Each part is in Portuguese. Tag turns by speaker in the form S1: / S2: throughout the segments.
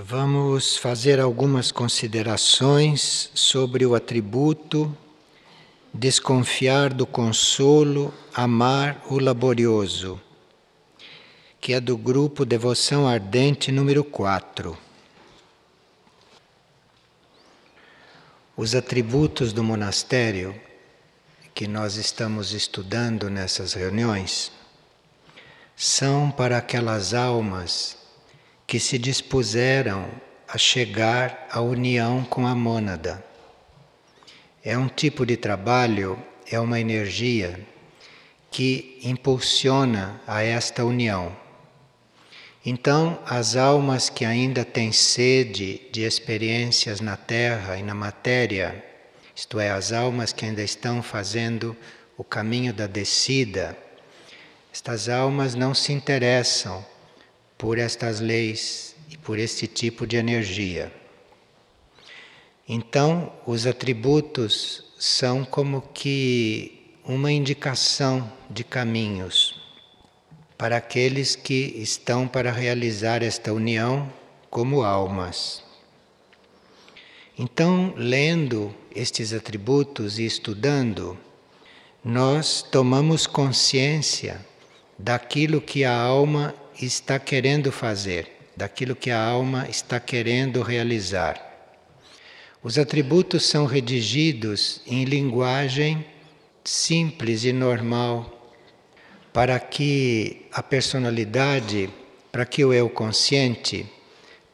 S1: Vamos fazer algumas considerações sobre o atributo desconfiar do consolo, amar o laborioso, que é do grupo Devoção Ardente número 4. Os atributos do monastério que nós estamos estudando nessas reuniões são para aquelas almas que se dispuseram a chegar à união com a mônada. É um tipo de trabalho, é uma energia que impulsiona a esta união. Então, as almas que ainda têm sede de experiências na terra e na matéria, isto é, as almas que ainda estão fazendo o caminho da descida, estas almas não se interessam por estas leis e por este tipo de energia. Então, os atributos são como que uma indicação de caminhos para aqueles que estão para realizar esta união como almas. Então, lendo estes atributos e estudando, nós tomamos consciência daquilo que a alma está querendo fazer, daquilo que a alma está querendo realizar. Os atributos são redigidos em linguagem simples e normal, para que a personalidade, para que o eu consciente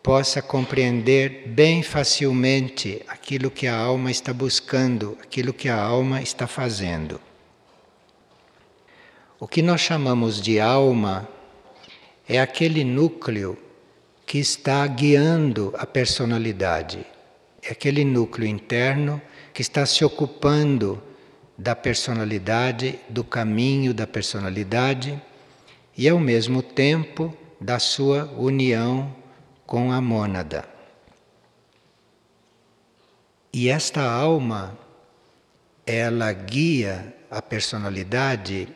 S1: possa compreender bem facilmente aquilo que a alma está buscando, aquilo que a alma está fazendo. O que nós chamamos de alma é aquele núcleo que está guiando a personalidade. É aquele núcleo interno que está se ocupando da personalidade, do caminho da personalidade e ao mesmo tempo da sua união com a mônada. E esta alma, ela guia a personalidade,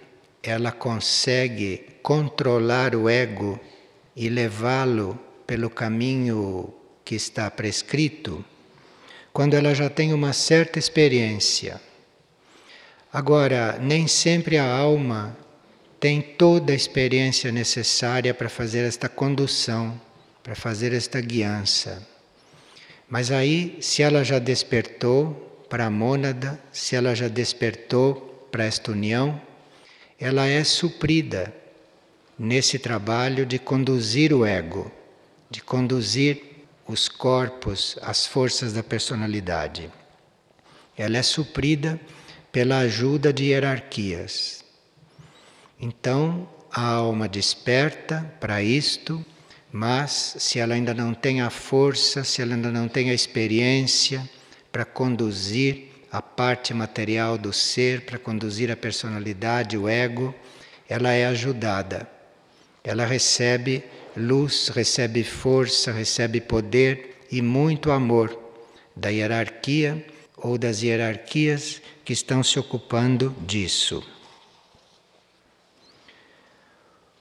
S1: ela consegue controlar o ego e levá-lo pelo caminho que está prescrito, quando ela já tem uma certa experiência. Agora, nem sempre a alma tem toda a experiência necessária para fazer esta condução, para fazer esta guiança. Mas aí, se ela já despertou para a mônada, se ela já despertou para esta união, ela é suprida nesse trabalho de conduzir o ego, de conduzir os corpos, as forças da personalidade. Ela é suprida pela ajuda de hierarquias. Então, a alma desperta para isto, mas se ela ainda não tem a força, se ela ainda não tem a experiência para conduzir a parte material do ser, para conduzir a personalidade, o ego, ela é ajudada ela recebe luz, recebe força, recebe poder e muito amor da hierarquia ou das hierarquias que estão se ocupando disso.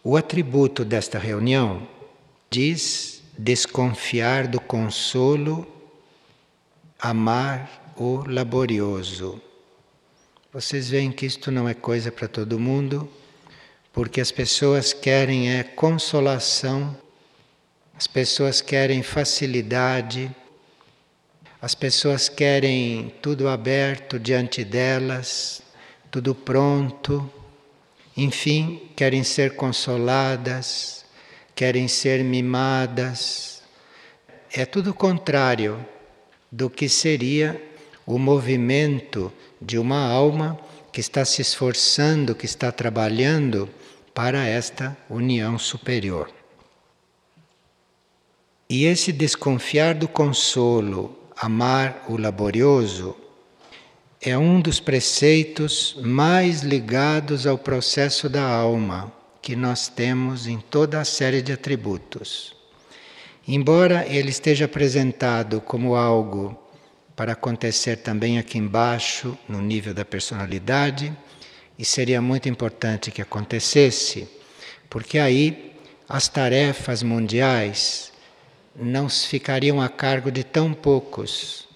S1: O atributo desta reunião diz desconfiar do consolo, amar o laborioso. Vocês veem que isto não é coisa para todo mundo, porque as pessoas querem é consolação, as pessoas querem facilidade, as pessoas querem tudo aberto diante delas, tudo pronto, enfim, querem ser consoladas, querem ser mimadas. É tudo contrário do que seria o movimento de uma alma que está se esforçando, que está trabalhando para esta união superior. E esse desconfiar do consolo, amar o laborioso, é um dos preceitos mais ligados ao processo da alma que nós temos em toda a série de atributos. Embora ele esteja apresentado como algo para acontecer também aqui embaixo, no nível da personalidade, e seria muito importante que acontecesse, porque aí as tarefas mundiais não ficariam a cargo de tão poucos,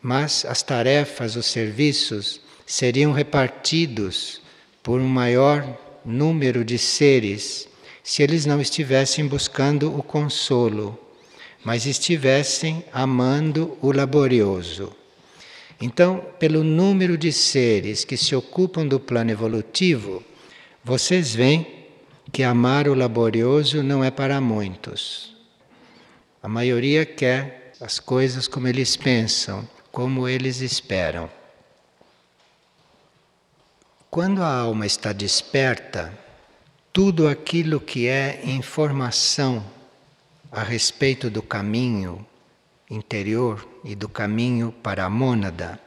S1: mas as tarefas, os serviços seriam repartidos por um maior número de seres se eles não estivessem buscando o consolo, mas estivessem amando o laborioso. Então, pelo número de seres que se ocupam do plano evolutivo, vocês veem que amar o laborioso não é para muitos. A maioria quer as coisas como eles pensam, como eles esperam. Quando a alma está desperta, tudo aquilo que é informação a respeito do caminho interior e do caminho para a mônada,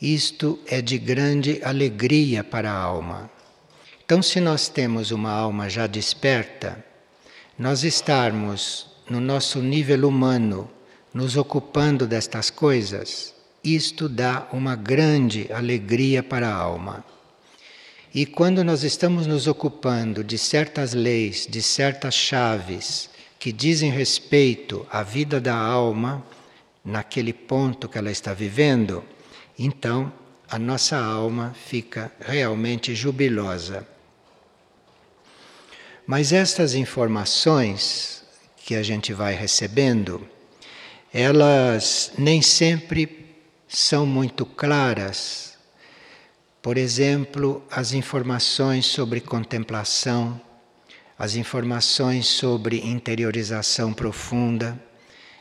S1: isto é de grande alegria para a alma. Então, se nós temos uma alma já desperta, nós estarmos no nosso nível humano nos ocupando destas coisas, isto dá uma grande alegria para a alma. E quando nós estamos nos ocupando de certas leis, de certas chaves que dizem respeito à vida da alma, naquele ponto que ela está vivendo, então a nossa alma fica realmente jubilosa. Mas estas informações que a gente vai recebendo, elas nem sempre são muito claras. Por exemplo, as informações sobre contemplação, as informações sobre interiorização profunda.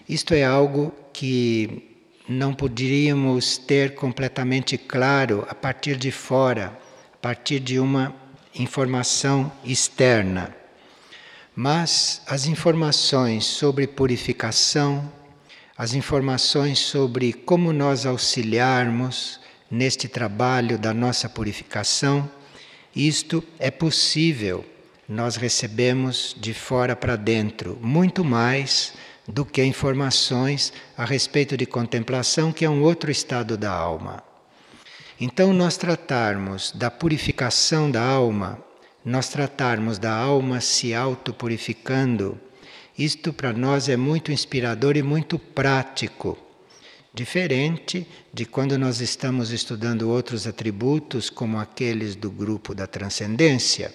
S1: Isto é algo que não poderíamos ter completamente claro a partir de fora, a partir de uma informação externa. Mas as informações sobre purificação, as informações sobre como nós auxiliarmos neste trabalho da nossa purificação, isto é possível. Nós recebemos de fora para dentro muito mais do que informações a respeito de contemplação, que é um outro estado da alma. Então, nós tratarmos da purificação da alma nós tratarmos da alma se autopurificando, isto para nós é muito inspirador e muito prático. Diferente de quando nós estamos estudando outros atributos, como aqueles do grupo da transcendência,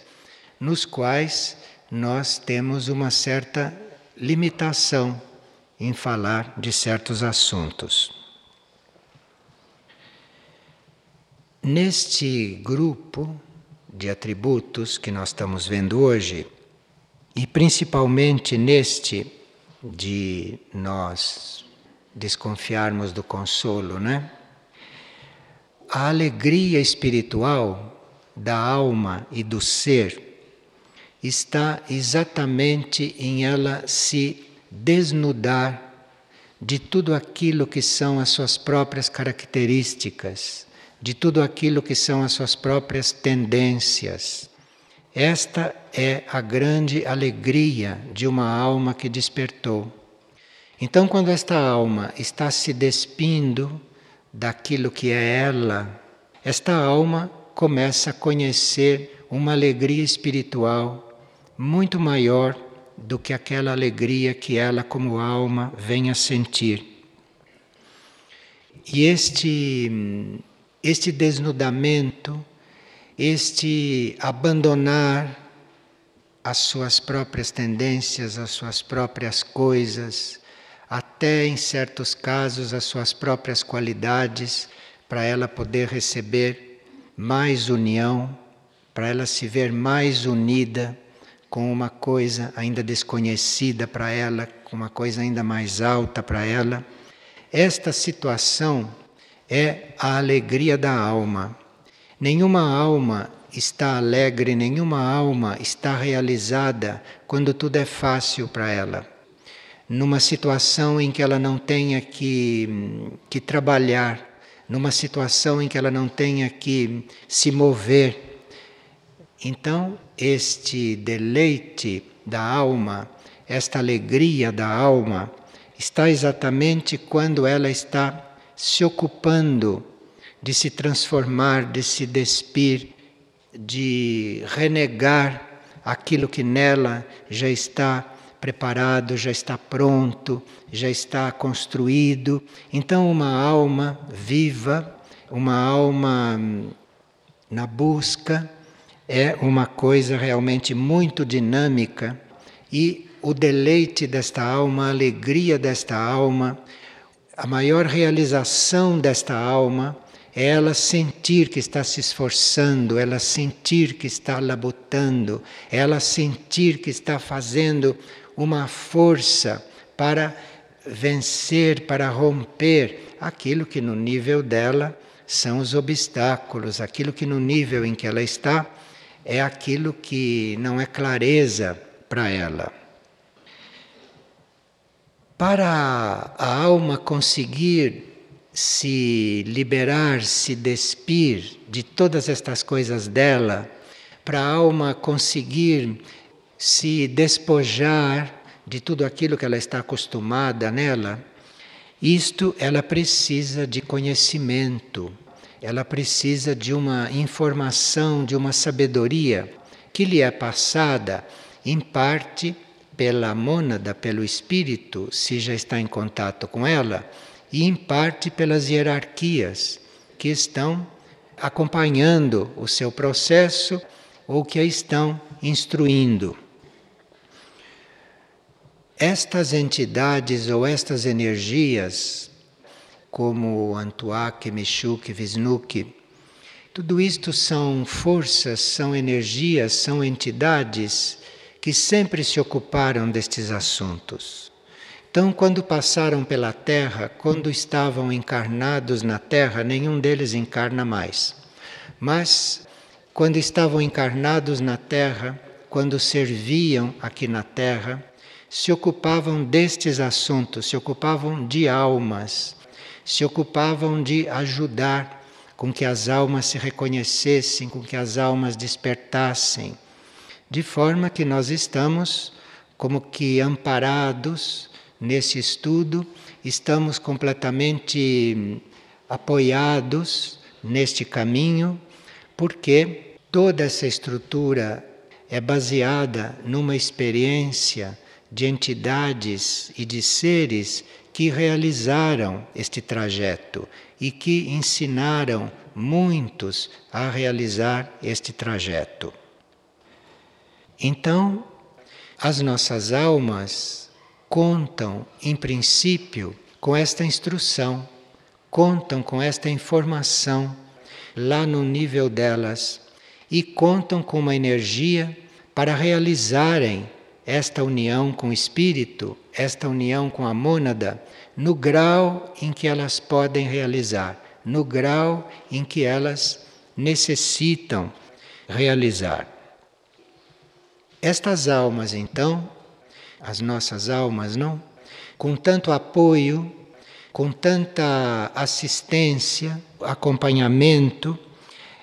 S1: nos quais nós temos uma certa limitação em falar de certos assuntos. Neste grupo, de atributos que nós estamos vendo hoje, e principalmente neste de nós desconfiarmos do consolo, né? A alegria espiritual da alma e do ser está exatamente em ela se desnudar de tudo aquilo que são as suas próprias características de tudo aquilo que são as suas próprias tendências. Esta é a grande alegria de uma alma que despertou. Então, quando esta alma está se despindo daquilo que é ela, esta alma começa a conhecer uma alegria espiritual muito maior do que aquela alegria que ela, como alma, vem a sentir. E este este desnudamento, este abandonar as suas próprias tendências, as suas próprias coisas, até em certos casos as suas próprias qualidades, para ela poder receber mais união, para ela se ver mais unida com uma coisa ainda desconhecida para ela, com uma coisa ainda mais alta para ela. Esta situação é a alegria da alma. Nenhuma alma está alegre, nenhuma alma está realizada quando tudo é fácil para ela. Numa situação em que ela não tenha que, que trabalhar, numa situação em que ela não tenha que se mover. Então, este deleite da alma, esta alegria da alma, está exatamente quando ela está se ocupando de se transformar, de se despir, de renegar aquilo que nela já está preparado, já está pronto, já está construído. Então, uma alma viva, uma alma hum, na busca, é uma coisa realmente muito dinâmica e o deleite desta alma, a alegria desta alma, a maior realização desta alma é ela sentir que está se esforçando, ela sentir que está labutando, ela sentir que está fazendo uma força para vencer, para romper aquilo que no nível dela são os obstáculos, aquilo que no nível em que ela está é aquilo que não é clareza para ela. Para a alma conseguir se liberar, se despir de todas estas coisas dela, para a alma conseguir se despojar de tudo aquilo que ela está acostumada nela, isto ela precisa de conhecimento, ela precisa de uma informação, de uma sabedoria que lhe é passada em parte pela mônada, pelo espírito, se já está em contato com ela e em parte pelas hierarquias que estão acompanhando o seu processo ou que a estão instruindo. Estas entidades ou estas energias, como Antuak, Meshuk, Visnuk, tudo isto são forças, são energias, são entidades que sempre se ocuparam destes assuntos. Então, quando passaram pela Terra, quando estavam encarnados na Terra, nenhum deles encarna mais. Mas, quando estavam encarnados na Terra, quando serviam aqui na Terra, se ocupavam destes assuntos, se ocupavam de almas, se ocupavam de ajudar com que as almas se reconhecessem, com que as almas despertassem, de forma que nós estamos como que amparados nesse estudo, estamos completamente hum, apoiados neste caminho, porque toda essa estrutura é baseada numa experiência de entidades e de seres que realizaram este trajeto e que ensinaram muitos a realizar este trajeto. Então, as nossas almas contam, em princípio, com esta instrução, contam com esta informação lá no nível delas e contam com uma energia para realizarem esta união com o espírito, esta união com a mônada, no grau em que elas podem realizar, no grau em que elas necessitam realizar. Estas almas, então, as nossas almas, não? Com tanto apoio, com tanta assistência, acompanhamento,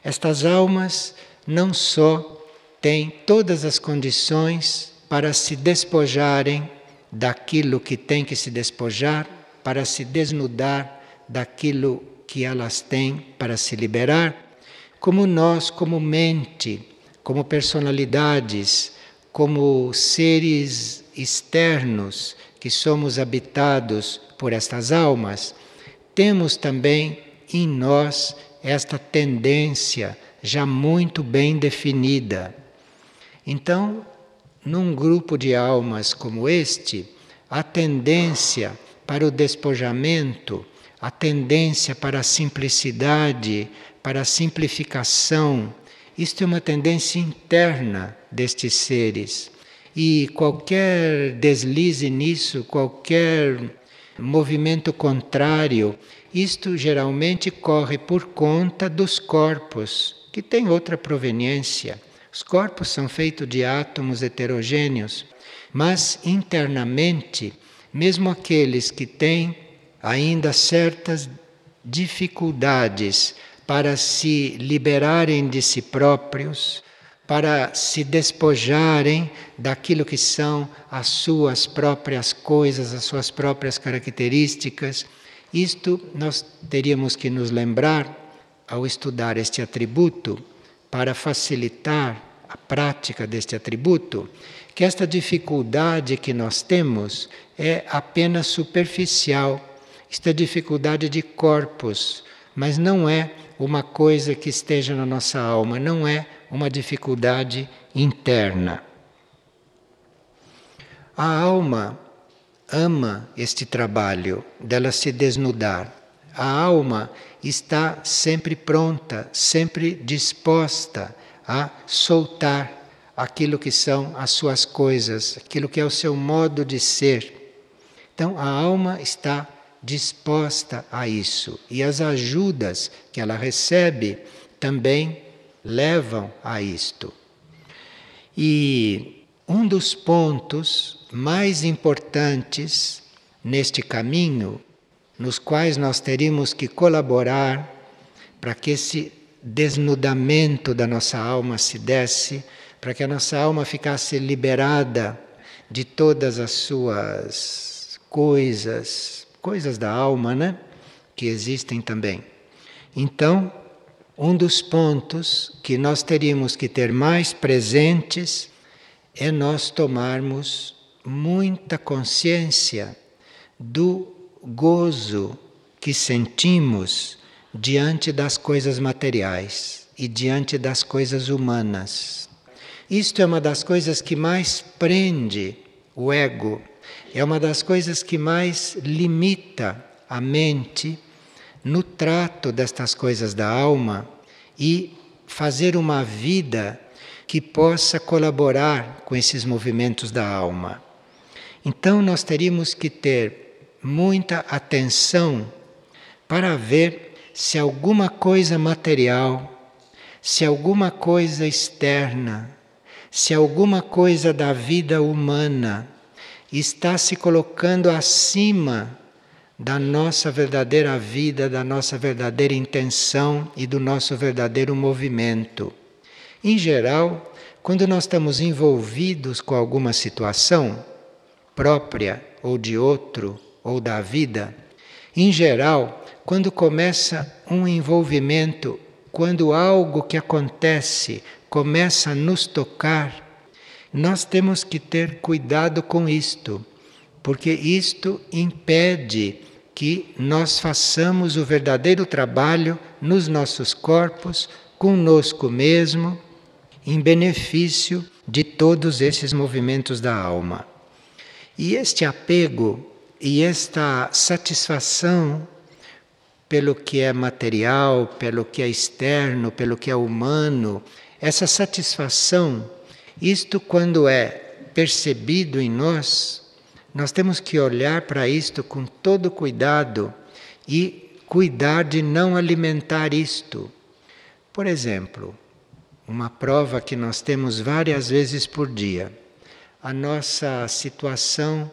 S1: estas almas não só têm todas as condições para se despojarem daquilo que tem que se despojar, para se desnudar daquilo que elas têm para se liberar, como nós, como mente, como personalidades, como seres externos que somos habitados por estas almas, temos também em nós esta tendência já muito bem definida. Então, num grupo de almas como este, a tendência para o despojamento, a tendência para a simplicidade, para a simplificação, isto é uma tendência interna destes seres. E qualquer deslize nisso, qualquer movimento contrário, isto geralmente corre por conta dos corpos, que têm outra proveniência. Os corpos são feitos de átomos heterogêneos, mas internamente, mesmo aqueles que têm ainda certas dificuldades para se liberarem de si próprios, para se despojarem daquilo que são as suas próprias coisas, as suas próprias características. Isto nós teríamos que nos lembrar ao estudar este atributo para facilitar a prática deste atributo, que esta dificuldade que nós temos é apenas superficial. Isto é dificuldade de corpos, mas não é uma coisa que esteja na nossa alma, não é uma dificuldade interna. A alma ama este trabalho dela se desnudar. A alma está sempre pronta, sempre disposta a soltar aquilo que são as suas coisas, aquilo que é o seu modo de ser. Então a alma está disposta a isso e as ajudas que ela recebe também levam a isto. E um dos pontos mais importantes neste caminho, nos quais nós teríamos que colaborar para que esse desnudamento da nossa alma se desse, para que a nossa alma ficasse liberada de todas as suas coisas, coisas da alma, né? Que existem também. Então, um dos pontos que nós teríamos que ter mais presentes é nós tomarmos muita consciência do gozo que sentimos diante das coisas materiais e diante das coisas humanas. Isto é uma das coisas que mais prende o ego, é uma das coisas que mais limita a mente no trato destas coisas da alma e fazer uma vida que possa colaborar com esses movimentos da alma. Então nós teríamos que ter muita atenção para ver se alguma coisa material, se alguma coisa externa, se alguma coisa da vida humana está se colocando acima da nossa verdadeira vida, da nossa verdadeira intenção e do nosso verdadeiro movimento. Em geral, quando nós estamos envolvidos com alguma situação, própria ou de outro ou da vida, em geral, quando começa um envolvimento, quando algo que acontece começa a nos tocar, nós temos que ter cuidado com isto, porque isto impede que nós façamos o verdadeiro trabalho nos nossos corpos, conosco mesmo, em benefício de todos esses movimentos da alma. E este apego e esta satisfação pelo que é material, pelo que é externo, pelo que é humano, essa satisfação, isto quando é percebido em nós, nós temos que olhar para isto com todo cuidado e cuidar de não alimentar isto. Por exemplo, uma prova que nós temos várias vezes por dia a nossa situação,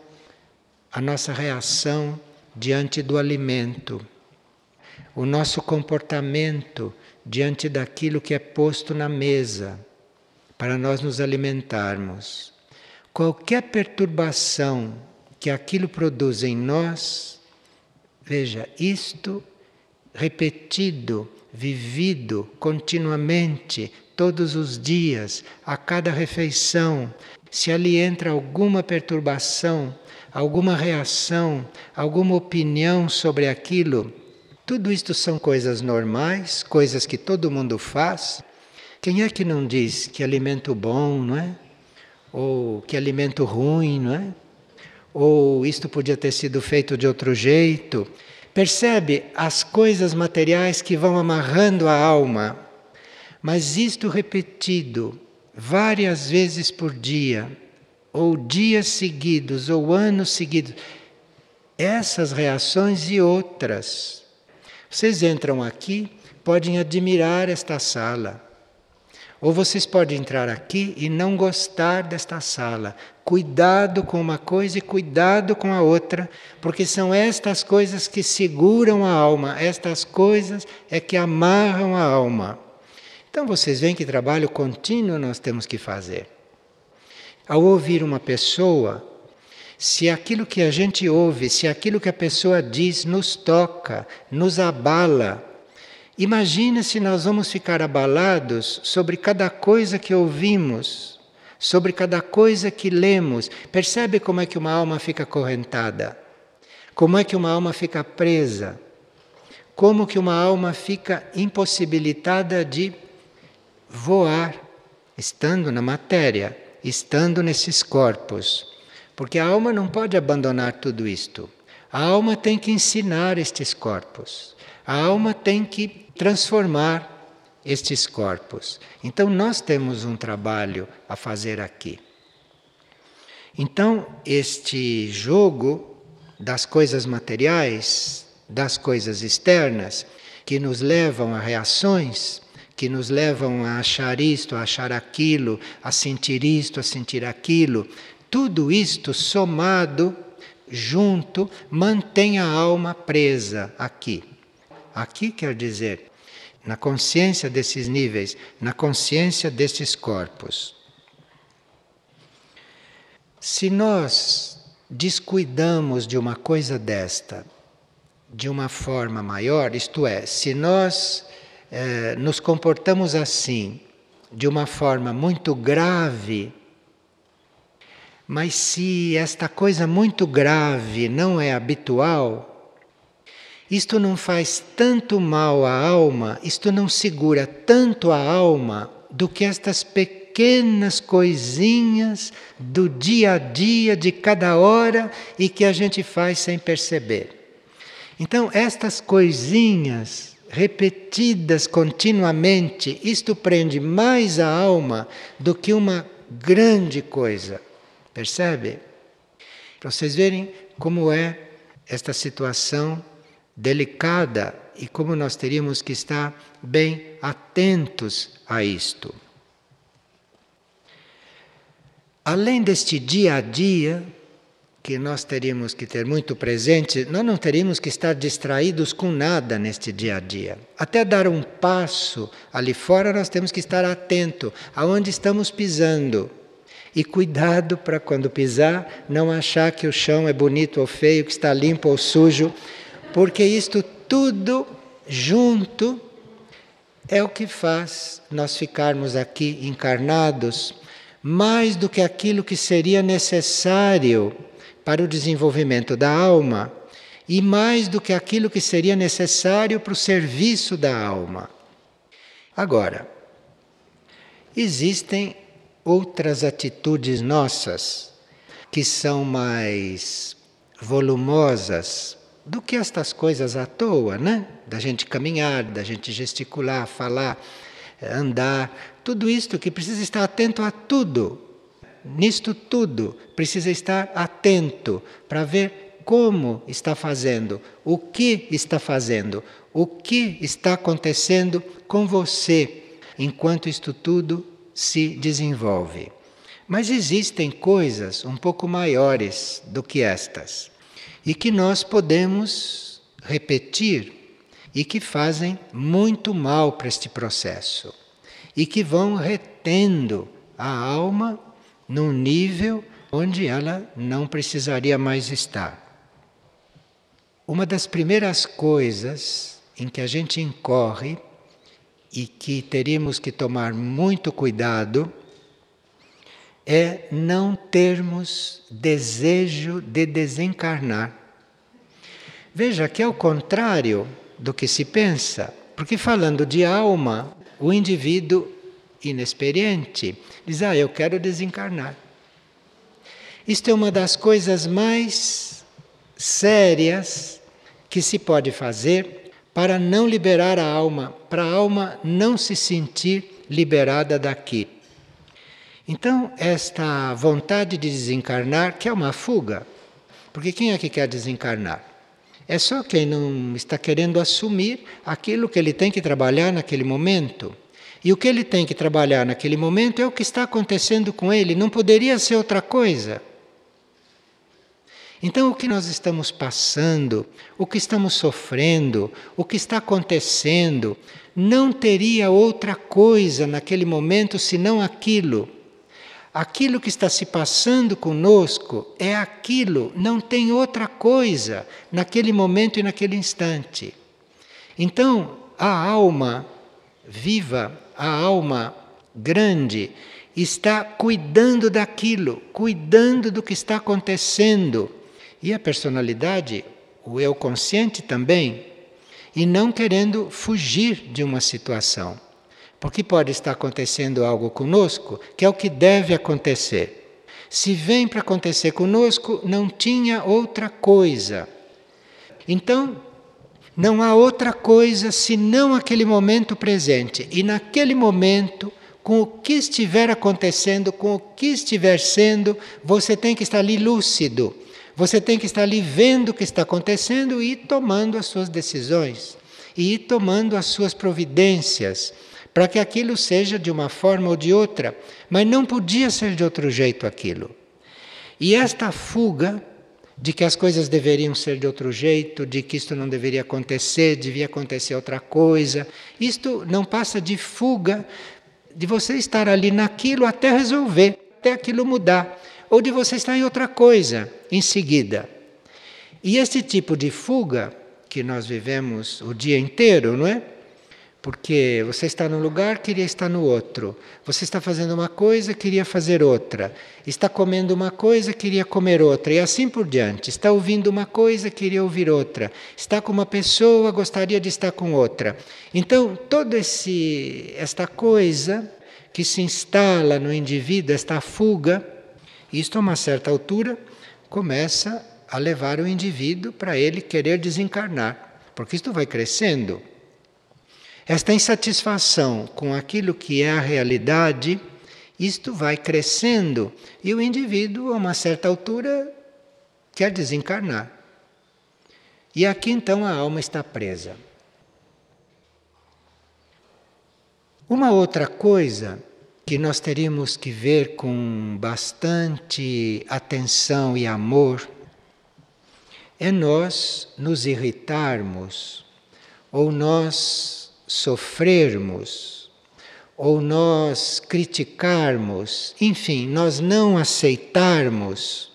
S1: a nossa reação diante do alimento, o nosso comportamento diante daquilo que é posto na mesa para nós nos alimentarmos. Qualquer perturbação que aquilo produz em nós, veja, isto repetido, vivido continuamente, todos os dias, a cada refeição, se ali entra alguma perturbação, alguma reação, alguma opinião sobre aquilo, tudo isto são coisas normais, coisas que todo mundo faz. Quem é que não diz que alimento bom, não é? Ou que alimento ruim, não é? Ou isto podia ter sido feito de outro jeito. Percebe as coisas materiais que vão amarrando a alma. Mas isto repetido, várias vezes por dia, ou dias seguidos, ou anos seguidos. Essas reações e outras. Vocês entram aqui, podem admirar esta sala. Ou vocês podem entrar aqui e não gostar desta sala. Cuidado com uma coisa e cuidado com a outra, porque são estas coisas que seguram a alma, estas coisas é que amarram a alma. Então vocês veem que trabalho contínuo nós temos que fazer. Ao ouvir uma pessoa, se aquilo que a gente ouve, se aquilo que a pessoa diz nos toca, nos abala, Imagina se nós vamos ficar abalados sobre cada coisa que ouvimos, sobre cada coisa que lemos. Percebe como é que uma alma fica correntada? Como é que uma alma fica presa? Como que uma alma fica impossibilitada de voar, estando na matéria, estando nesses corpos? Porque a alma não pode abandonar tudo isto. A alma tem que ensinar estes corpos. A alma tem que transformar estes corpos. Então nós temos um trabalho a fazer aqui. Então, este jogo das coisas materiais, das coisas externas, que nos levam a reações, que nos levam a achar isto, a achar aquilo, a sentir isto, a sentir aquilo, tudo isto somado, junto, mantém a alma presa aqui. Aqui quer dizer, na consciência desses níveis, na consciência destes corpos. Se nós descuidamos de uma coisa desta, de uma forma maior, isto é, se nós eh, nos comportamos assim, de uma forma muito grave, mas se esta coisa muito grave não é habitual, isto não faz tanto mal à alma, isto não segura tanto a alma do que estas pequenas coisinhas do dia a dia, de cada hora e que a gente faz sem perceber. Então, estas coisinhas repetidas continuamente, isto prende mais a alma do que uma grande coisa. Percebe? Para vocês verem como é esta situação delicada e como nós teríamos que estar bem atentos a isto. Além deste dia a dia, que nós teríamos que ter muito presente, nós não teríamos que estar distraídos com nada neste dia a dia. Até dar um passo ali fora, nós temos que estar atento aonde estamos pisando. E cuidado para quando pisar, não achar que o chão é bonito ou feio, que está limpo ou sujo, porque isto tudo junto é o que faz nós ficarmos aqui encarnados mais do que aquilo que seria necessário para o desenvolvimento da alma e mais do que aquilo que seria necessário para o serviço da alma. Agora, existem outras atitudes nossas que são mais volumosas, do que estas coisas à toa, né? Da gente caminhar, da gente gesticular, falar, andar, tudo isto que precisa estar atento a tudo. Nisto tudo precisa estar atento para ver como está fazendo, o que está fazendo, o que está acontecendo com você enquanto isto tudo se desenvolve. Mas existem coisas um pouco maiores do que estas e que nós podemos repetir e que fazem muito mal para este processo e que vão retendo a alma num nível onde ela não precisaria mais estar. Uma das primeiras coisas em que a gente incorre e que teríamos que tomar muito cuidado é não termos desejo de desencarnar. Veja que é o contrário do que se pensa, porque falando de alma, o indivíduo inexperiente diz: Ah, eu quero desencarnar. Isto é uma das coisas mais sérias que se pode fazer para não liberar a alma, para a alma não se sentir liberada daqui. Então, esta vontade de desencarnar, que é uma fuga, porque quem é que quer desencarnar? É só quem não está querendo assumir aquilo que ele tem que trabalhar naquele momento. E o que ele tem que trabalhar naquele momento é o que está acontecendo com ele, não poderia ser outra coisa. Então, o que nós estamos passando, o que estamos sofrendo, o que está acontecendo, não teria outra coisa naquele momento senão aquilo. Aquilo que está se passando conosco é aquilo, não tem outra coisa naquele momento e naquele instante. Então, a alma viva, a alma grande, está cuidando daquilo, cuidando do que está acontecendo. E a personalidade, o eu consciente também, e não querendo fugir de uma situação. Porque pode estar acontecendo algo conosco que é o que deve acontecer. Se vem para acontecer conosco, não tinha outra coisa. Então, não há outra coisa senão aquele momento presente. E naquele momento, com o que estiver acontecendo, com o que estiver sendo, você tem que estar ali lúcido. Você tem que estar ali vendo o que está acontecendo e tomando as suas decisões, e tomando as suas providências, para que aquilo seja de uma forma ou de outra. Mas não podia ser de outro jeito aquilo. E esta fuga de que as coisas deveriam ser de outro jeito, de que isto não deveria acontecer, devia acontecer outra coisa. Isto não passa de fuga de você estar ali naquilo até resolver, até aquilo mudar, ou de você estar em outra coisa em seguida. E esse tipo de fuga que nós vivemos o dia inteiro, não é? Porque você está num lugar, queria estar no outro. Você está fazendo uma coisa, queria fazer outra. Está comendo uma coisa, queria comer outra. E assim por diante. Está ouvindo uma coisa, queria ouvir outra. Está com uma pessoa, gostaria de estar com outra. Então, toda esta coisa que se instala no indivíduo, esta fuga, isto a uma certa altura começa a levar o indivíduo para ele querer desencarnar. Porque isto vai crescendo. Esta insatisfação com aquilo que é a realidade, isto vai crescendo e o indivíduo, a uma certa altura, quer desencarnar. E aqui então a alma está presa. Uma outra coisa que nós teríamos que ver com bastante atenção e amor é nós nos irritarmos ou nós sofrermos, ou nós criticarmos, enfim, nós não aceitarmos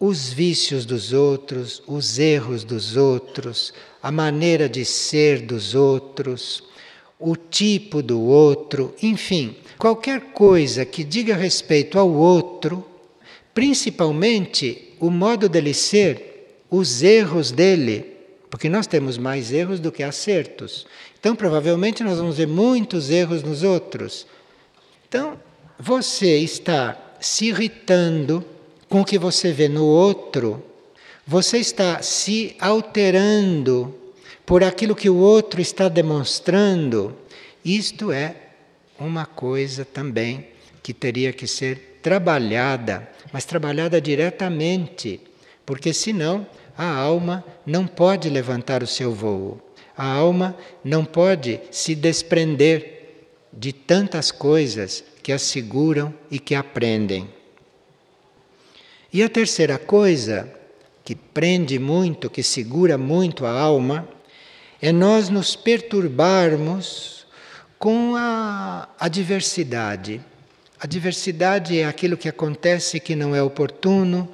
S1: os vícios dos outros, os erros dos outros, a maneira de ser dos outros, o tipo do outro, enfim, qualquer coisa que diga respeito ao outro, principalmente o modo dele ser, os erros dele, porque nós temos mais erros do que acertos. Então, provavelmente, nós vamos ver muitos erros nos outros. Então, você está se irritando com o que você vê no outro, você está se alterando por aquilo que o outro está demonstrando. Isto é uma coisa também que teria que ser trabalhada, mas trabalhada diretamente, porque senão a alma não pode levantar o seu voo. A alma não pode se desprender de tantas coisas que a seguram e que aprendem. E a terceira coisa que prende muito, que segura muito a alma, é nós nos perturbarmos com a, a diversidade. A diversidade é aquilo que acontece que não é oportuno,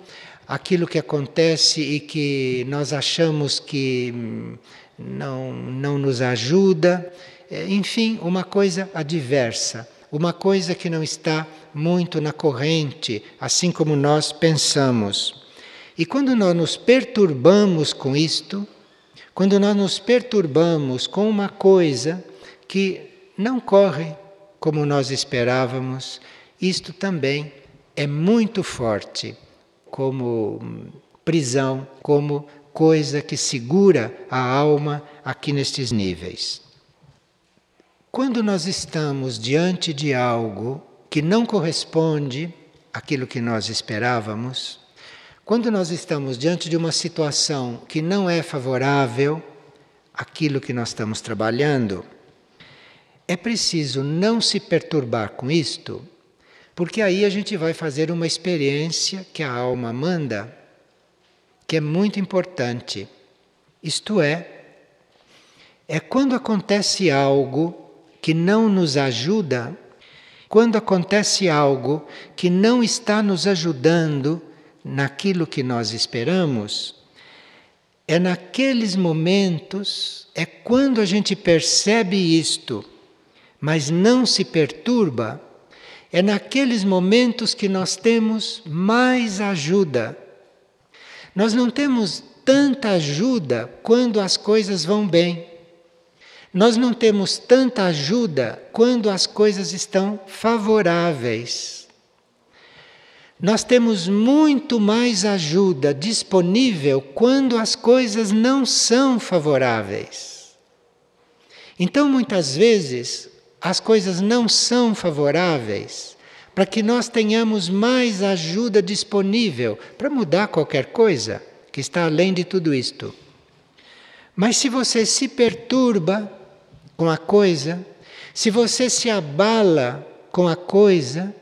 S1: aquilo que acontece e que nós achamos que hum, não, não nos ajuda, é, enfim, uma coisa adversa, uma coisa que não está muito na corrente, assim como nós pensamos. E quando nós nos perturbamos com isto, quando nós nos perturbamos com uma coisa que não corre como nós esperávamos, isto também é muito forte como prisão, como coisa que segura a alma aqui nestes níveis. Quando nós estamos diante de algo que não corresponde àquilo que nós esperávamos, quando nós estamos diante de uma situação que não é favorável àquilo que nós estamos trabalhando, é preciso não se perturbar com isto, porque aí a gente vai fazer uma experiência que a alma manda que é muito importante. Isto é, é quando acontece algo que não nos ajuda, quando acontece algo que não está nos ajudando naquilo que nós esperamos, É naqueles momentos, é quando a gente percebe isto, mas não se perturba, é naqueles momentos que nós temos mais ajuda. Nós não temos tanta ajuda quando as coisas vão bem. Nós não temos tanta ajuda quando as coisas estão favoráveis. Nós temos muito mais ajuda disponível quando as coisas não são favoráveis. Então, muitas vezes, as coisas não são favoráveis para que nós tenhamos mais ajuda disponível para mudar qualquer coisa que está além de tudo isto. Mas se você se perturba com a coisa, se você se abala com a coisa,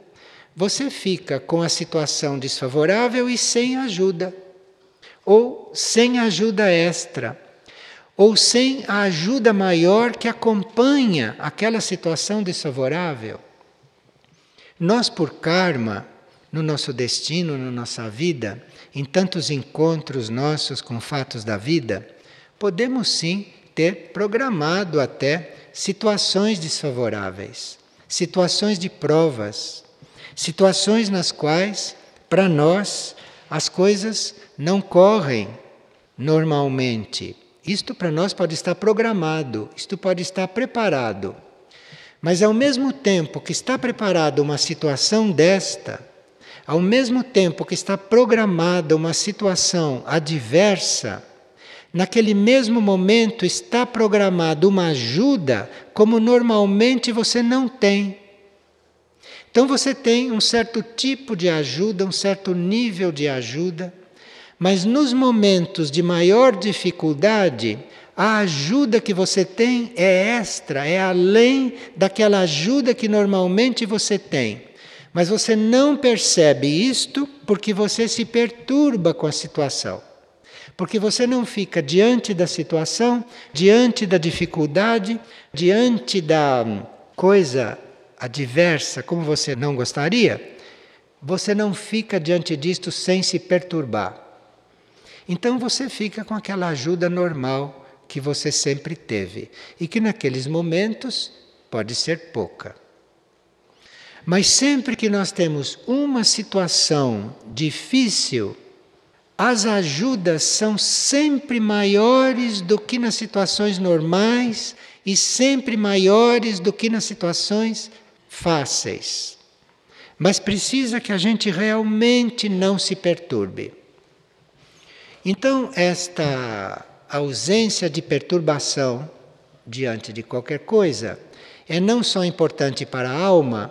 S1: você fica com a situação desfavorável e sem ajuda, ou sem ajuda extra, ou sem a ajuda maior que acompanha aquela situação desfavorável. Nós, por karma, no nosso destino, na nossa vida, em tantos encontros nossos com fatos da vida, podemos sim ter programado até situações desfavoráveis, situações de provas, situações nas quais, para nós, as coisas não correm normalmente. Isto para nós pode estar programado, isto pode estar preparado. Mas ao mesmo tempo que está preparada uma situação desta, ao mesmo tempo que está programada uma situação adversa, naquele mesmo momento está programada uma ajuda como normalmente você não tem. Então você tem um certo tipo de ajuda, um certo nível de ajuda, mas nos momentos de maior dificuldade, a ajuda que você tem é extra, é além daquela ajuda que normalmente você tem. Mas você não percebe isto porque você se perturba com a situação. Porque você não fica diante da situação, diante da dificuldade, diante da coisa adversa como você não gostaria, você não fica diante disto sem se perturbar. Então você fica com aquela ajuda normal que você sempre teve e que naqueles momentos pode ser pouca. Mas sempre que nós temos uma situação difícil, as ajudas são sempre maiores do que nas situações normais e sempre maiores do que nas situações fáceis. Mas precisa que a gente realmente não se perturbe. Então, esta ausência de perturbação diante de qualquer coisa é não só importante para a alma,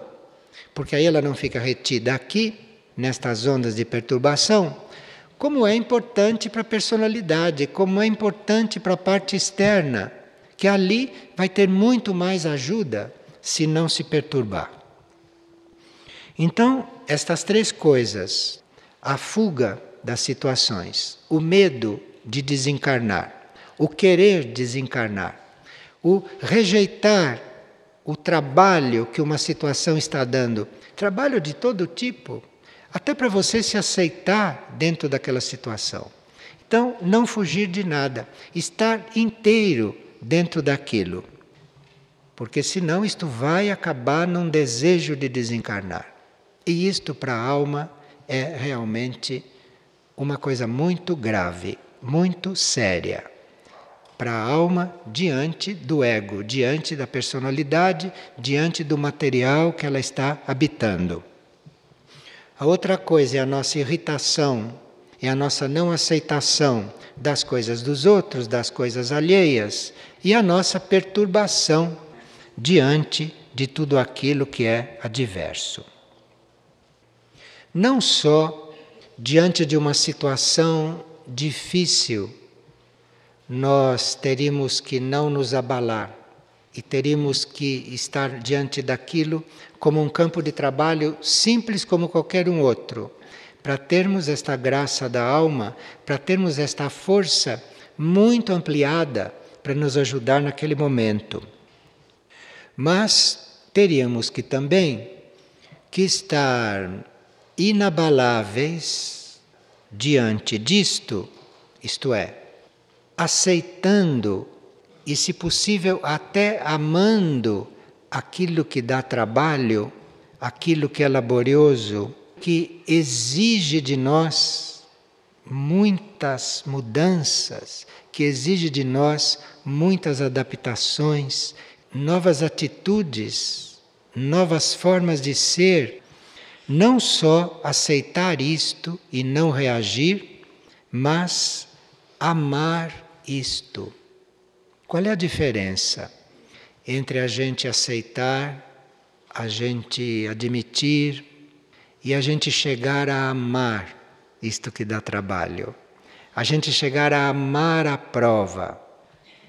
S1: porque aí ela não fica retida aqui, nestas ondas de perturbação, como é importante para a personalidade, como é importante para a parte externa, que ali vai ter muito mais ajuda se não se perturbar. Então, estas três coisas, a fuga das situações, o medo de desencarnar, o querer desencarnar, o rejeitar o trabalho que uma situação está dando, trabalho de todo tipo, até para você se aceitar dentro daquela situação. Então, não fugir de nada, estar inteiro dentro daquilo. Porque senão isto vai acabar num desejo de desencarnar. E isto para a alma é realmente uma coisa muito grave, muito séria para a alma diante do ego, diante da personalidade, diante do material que ela está habitando. A outra coisa é a nossa irritação, é a nossa não aceitação das coisas dos outros, das coisas alheias e a nossa perturbação diante de tudo aquilo que é adverso. Não só diante de uma situação difícil nós teríamos que não nos abalar e teríamos que estar diante daquilo como um campo de trabalho simples como qualquer um outro, para termos esta graça da alma, para termos esta força muito ampliada para nos ajudar naquele momento. Mas teríamos que também que estar inabaláveis diante disto, isto é, aceitando e, se possível, até amando aquilo que dá trabalho, aquilo que é laborioso, que exige de nós muitas mudanças, que exige de nós muitas adaptações, novas atitudes, novas formas de ser, não só aceitar isto e não reagir, mas amar isto. Qual é a diferença entre a gente aceitar, a gente admitir e a gente chegar a amar isto que dá trabalho? A gente chegar a amar a prova.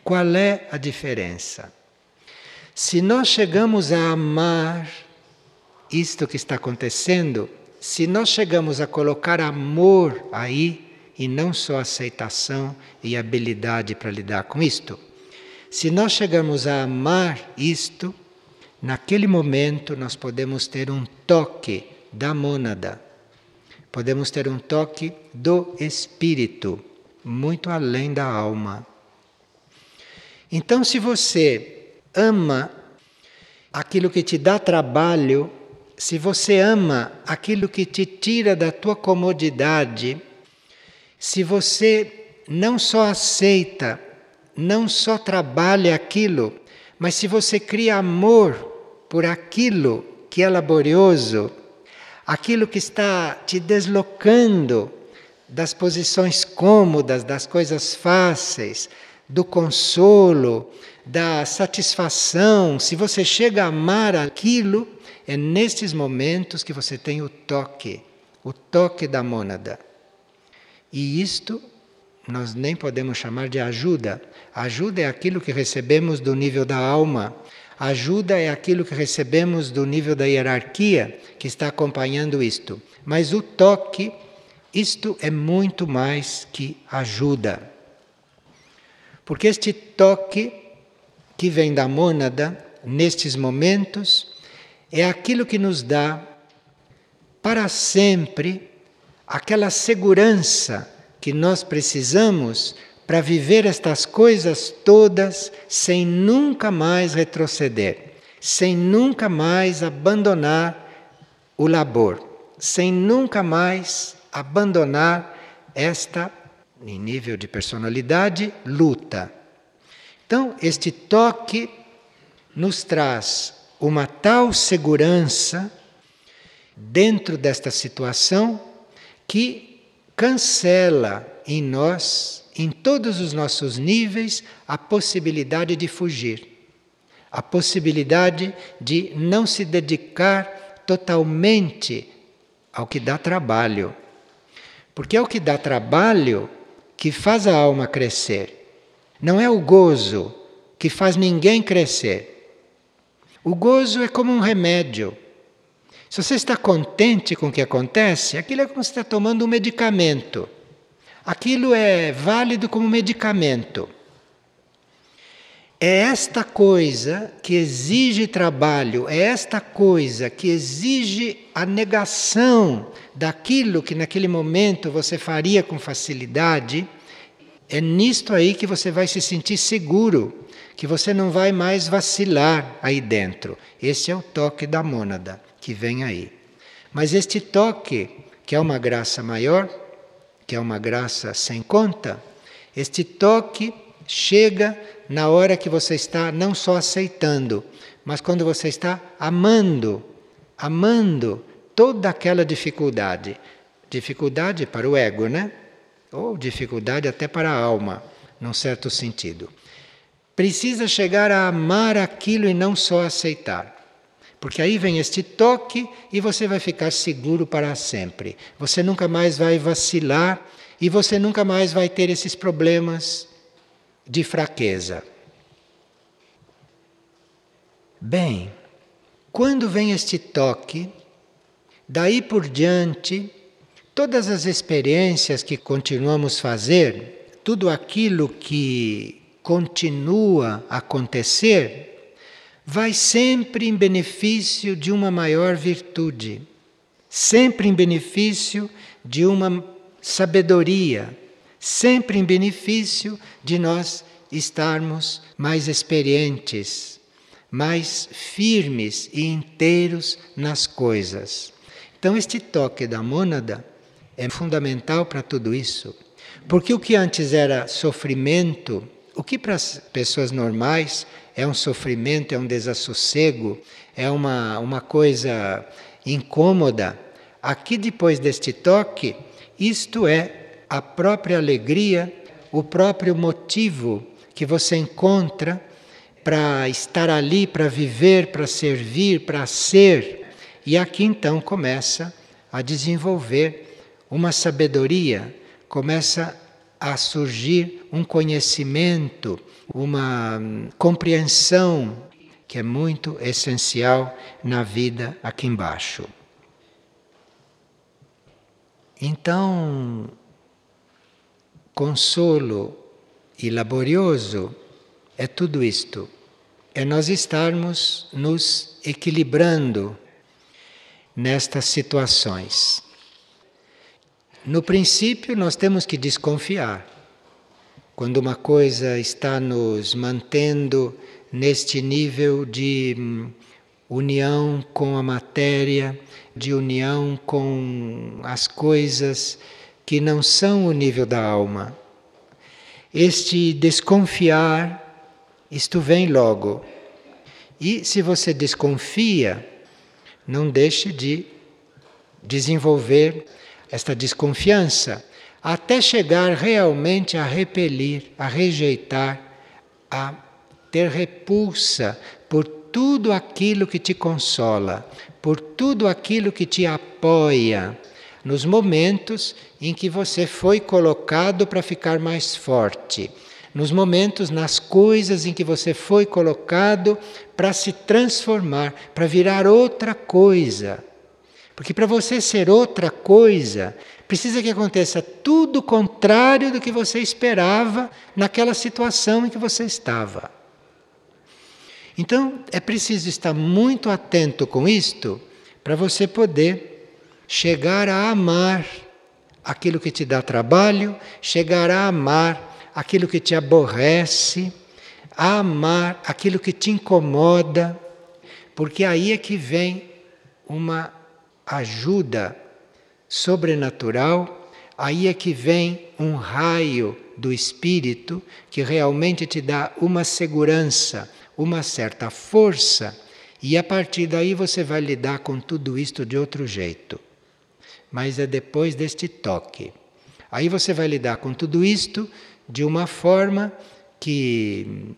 S1: Qual é a diferença? Se nós chegamos a amar isto que está acontecendo, se nós chegamos a colocar amor aí e não só aceitação e habilidade para lidar com isto, se nós chegamos a amar isto, naquele momento nós podemos ter um toque da mônada, podemos ter um toque do espírito, muito além da alma. Então, se você ama aquilo que te dá trabalho, se você ama aquilo que te tira da tua comodidade, se você não só aceita, não só trabalha aquilo, mas se você cria amor por aquilo que é laborioso, aquilo que está te deslocando das posições cômodas, das coisas fáceis, do consolo, da satisfação, se você chega a amar aquilo, é nesses momentos que você tem o toque, o toque da mônada. E isto nós nem podemos chamar de ajuda. Ajuda é aquilo que recebemos do nível da alma. Ajuda é aquilo que recebemos do nível da hierarquia que está acompanhando isto. Mas o toque, isto é muito mais que ajuda. Porque este toque que vem da mônada, nestes momentos, é aquilo que nos dá para sempre aquela segurança que nós precisamos para viver estas coisas todas sem nunca mais retroceder, sem nunca mais abandonar o labor, sem nunca mais abandonar esta, em nível de personalidade, luta. Então, este toque nos traz uma tal segurança dentro desta situação que cancela em nós, em todos os nossos níveis, a possibilidade de fugir, a possibilidade de não se dedicar totalmente ao que dá trabalho. Porque é o que dá trabalho que faz a alma crescer. Não é o gozo que faz ninguém crescer. O gozo é como um remédio. Se você está contente com o que acontece, aquilo é como se está tomando um medicamento. Aquilo é válido como medicamento. É esta coisa que exige trabalho, é esta coisa que exige a negação daquilo que naquele momento você faria com facilidade é nisto aí que você vai se sentir seguro, que você não vai mais vacilar aí dentro. Esse é o toque da mônada que vem aí. Mas este toque, que é uma graça maior, que é uma graça sem conta, este toque chega na hora que você está não só aceitando, mas quando você está amando, amando toda aquela dificuldade. Dificuldade para o ego, né? ou dificuldade até para a alma, num certo sentido. Precisa chegar a amar aquilo e não só aceitar. Porque aí vem este toque e você vai ficar seguro para sempre. Você nunca mais vai vacilar e você nunca mais vai ter esses problemas de fraqueza. Bem, quando vem este toque, daí por diante, Todas as experiências que continuamos fazer, tudo aquilo que continua a acontecer, vai sempre em benefício de uma maior virtude, sempre em benefício de uma sabedoria, sempre em benefício de nós estarmos mais experientes, mais firmes e inteiros nas coisas. Então, este toque da mônada é fundamental para tudo isso. Porque o que antes era sofrimento, o que para as pessoas normais é um sofrimento, é um desassossego, é uma, uma coisa incômoda, aqui depois deste toque, isto é a própria alegria, o próprio motivo que você encontra para estar ali, para viver, para servir, para ser. E aqui então começa a desenvolver uma sabedoria, começa a surgir um conhecimento, uma compreensão que é muito essencial na vida aqui embaixo. Então, consolo e laborioso é tudo isto. É nós estarmos nos equilibrando nestas situações. No princípio, nós temos que desconfiar. Quando uma coisa está nos mantendo neste nível de hum, união com a matéria, de união com as coisas que não são o nível da alma. Este desconfiar, isto vem logo. E se você desconfia, não deixe de desenvolver esta desconfiança até chegar realmente a repelir, a rejeitar, a ter repulsa por tudo aquilo que te consola, por tudo aquilo que te apoia nos momentos em que você foi colocado para ficar mais forte, nos momentos, nas coisas em que você foi colocado para se transformar, para virar outra coisa. Porque para você ser outra coisa, precisa que aconteça tudo o contrário do que você esperava naquela situação em que você estava. Então, é preciso estar muito atento com isto para você poder chegar a amar aquilo que te dá trabalho, chegar a amar aquilo que te aborrece, a amar aquilo que te incomoda, porque aí é que vem uma ajuda sobrenatural, aí é que vem um raio do espírito que realmente te dá uma segurança, uma certa força, e a partir daí você vai lidar com tudo isto de outro jeito mas é depois deste toque. Aí você vai lidar com tudo isto de uma forma que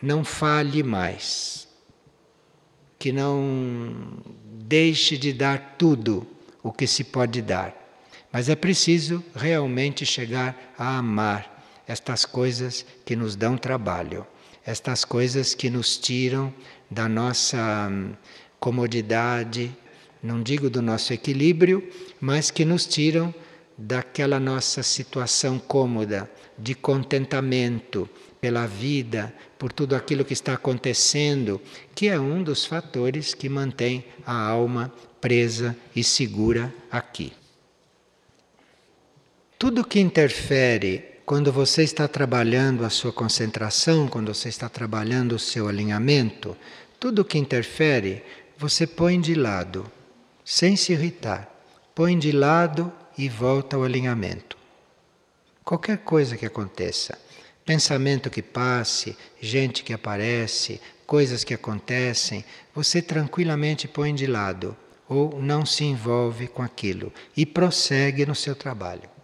S1: não falhe mais, que não deixe de dar tudo o que se pode dar. Mas é preciso realmente chegar a amar estas coisas que nos dão trabalho, estas coisas que nos tiram da nossa hum, comodidade, não digo do nosso equilíbrio, mas que nos tiram daquela nossa situação cômoda de contentamento pela vida, por tudo aquilo que está acontecendo, que é um dos fatores que mantém a alma presa e segura aqui. Tudo que interfere quando você está trabalhando a sua concentração, quando você está trabalhando o seu alinhamento, tudo que interfere, você põe de lado sem se irritar. Põe de lado e volta ao alinhamento. Qualquer coisa que aconteça, pensamento que passe, gente que aparece, coisas que acontecem, você tranquilamente põe de lado ou não se envolve com aquilo e prossegue no seu trabalho.